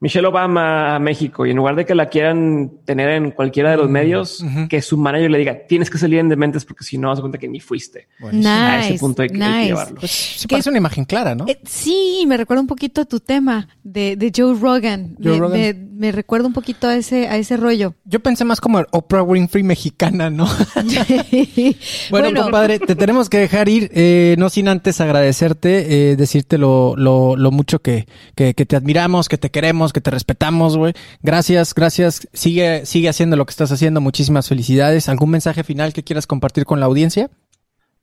Michelle Obama a México y en lugar de que la quieran tener en cualquiera de los mm, medios, que su manager le diga tienes que salir en Dementes porque si no, das cuenta que ni fuiste. Nice, a ese punto hay que, llevarlo. Pues, sí, parece una imagen clara, ¿no? Eh, sí, me recuerda un poquito a tu tema de, de Joe Rogan. Joe Rogan me recuerda un poquito a ese, a ese rollo. Yo pensé más como Oprah Winfrey mexicana, ¿no? [laughs] bueno, compadre, te tenemos que dejar ir, eh, no sin antes agradecerte, eh, decirte lo, lo, lo mucho que, que, que, te admiramos, que te queremos, que te respetamos, güey. Gracias, gracias. Sigue, sigue haciendo lo que estás haciendo. Muchísimas felicidades. ¿Algún mensaje final que quieras compartir con la audiencia?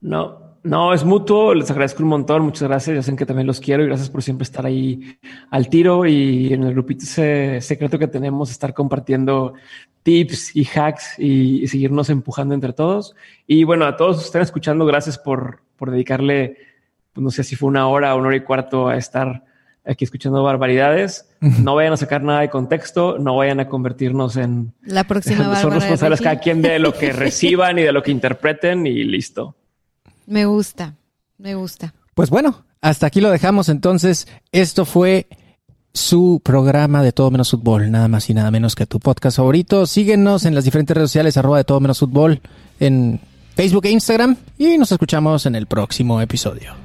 No, no, es mutuo. Les agradezco un montón. Muchas gracias. Ya saben que también los quiero y gracias por siempre estar ahí al tiro y en el grupito ese secreto que tenemos, estar compartiendo tips y hacks y, seguirnos empujando entre todos. Y bueno, a todos están escuchando, gracias por, por dedicarle, pues no sé si fue una hora o una hora y cuarto a estar aquí escuchando barbaridades. No vayan a sacar nada de contexto, no vayan a convertirnos en la próxima. [laughs] Son responsables cada quien de lo que [laughs] reciban y de lo que interpreten y listo. Me gusta, me gusta. Pues bueno, hasta aquí lo dejamos entonces. Esto fue su programa de Todo Menos Fútbol, nada más y nada menos que tu podcast favorito. Síguenos en las diferentes redes sociales, arroba de Todo Menos Fútbol, en Facebook e Instagram y nos escuchamos en el próximo episodio.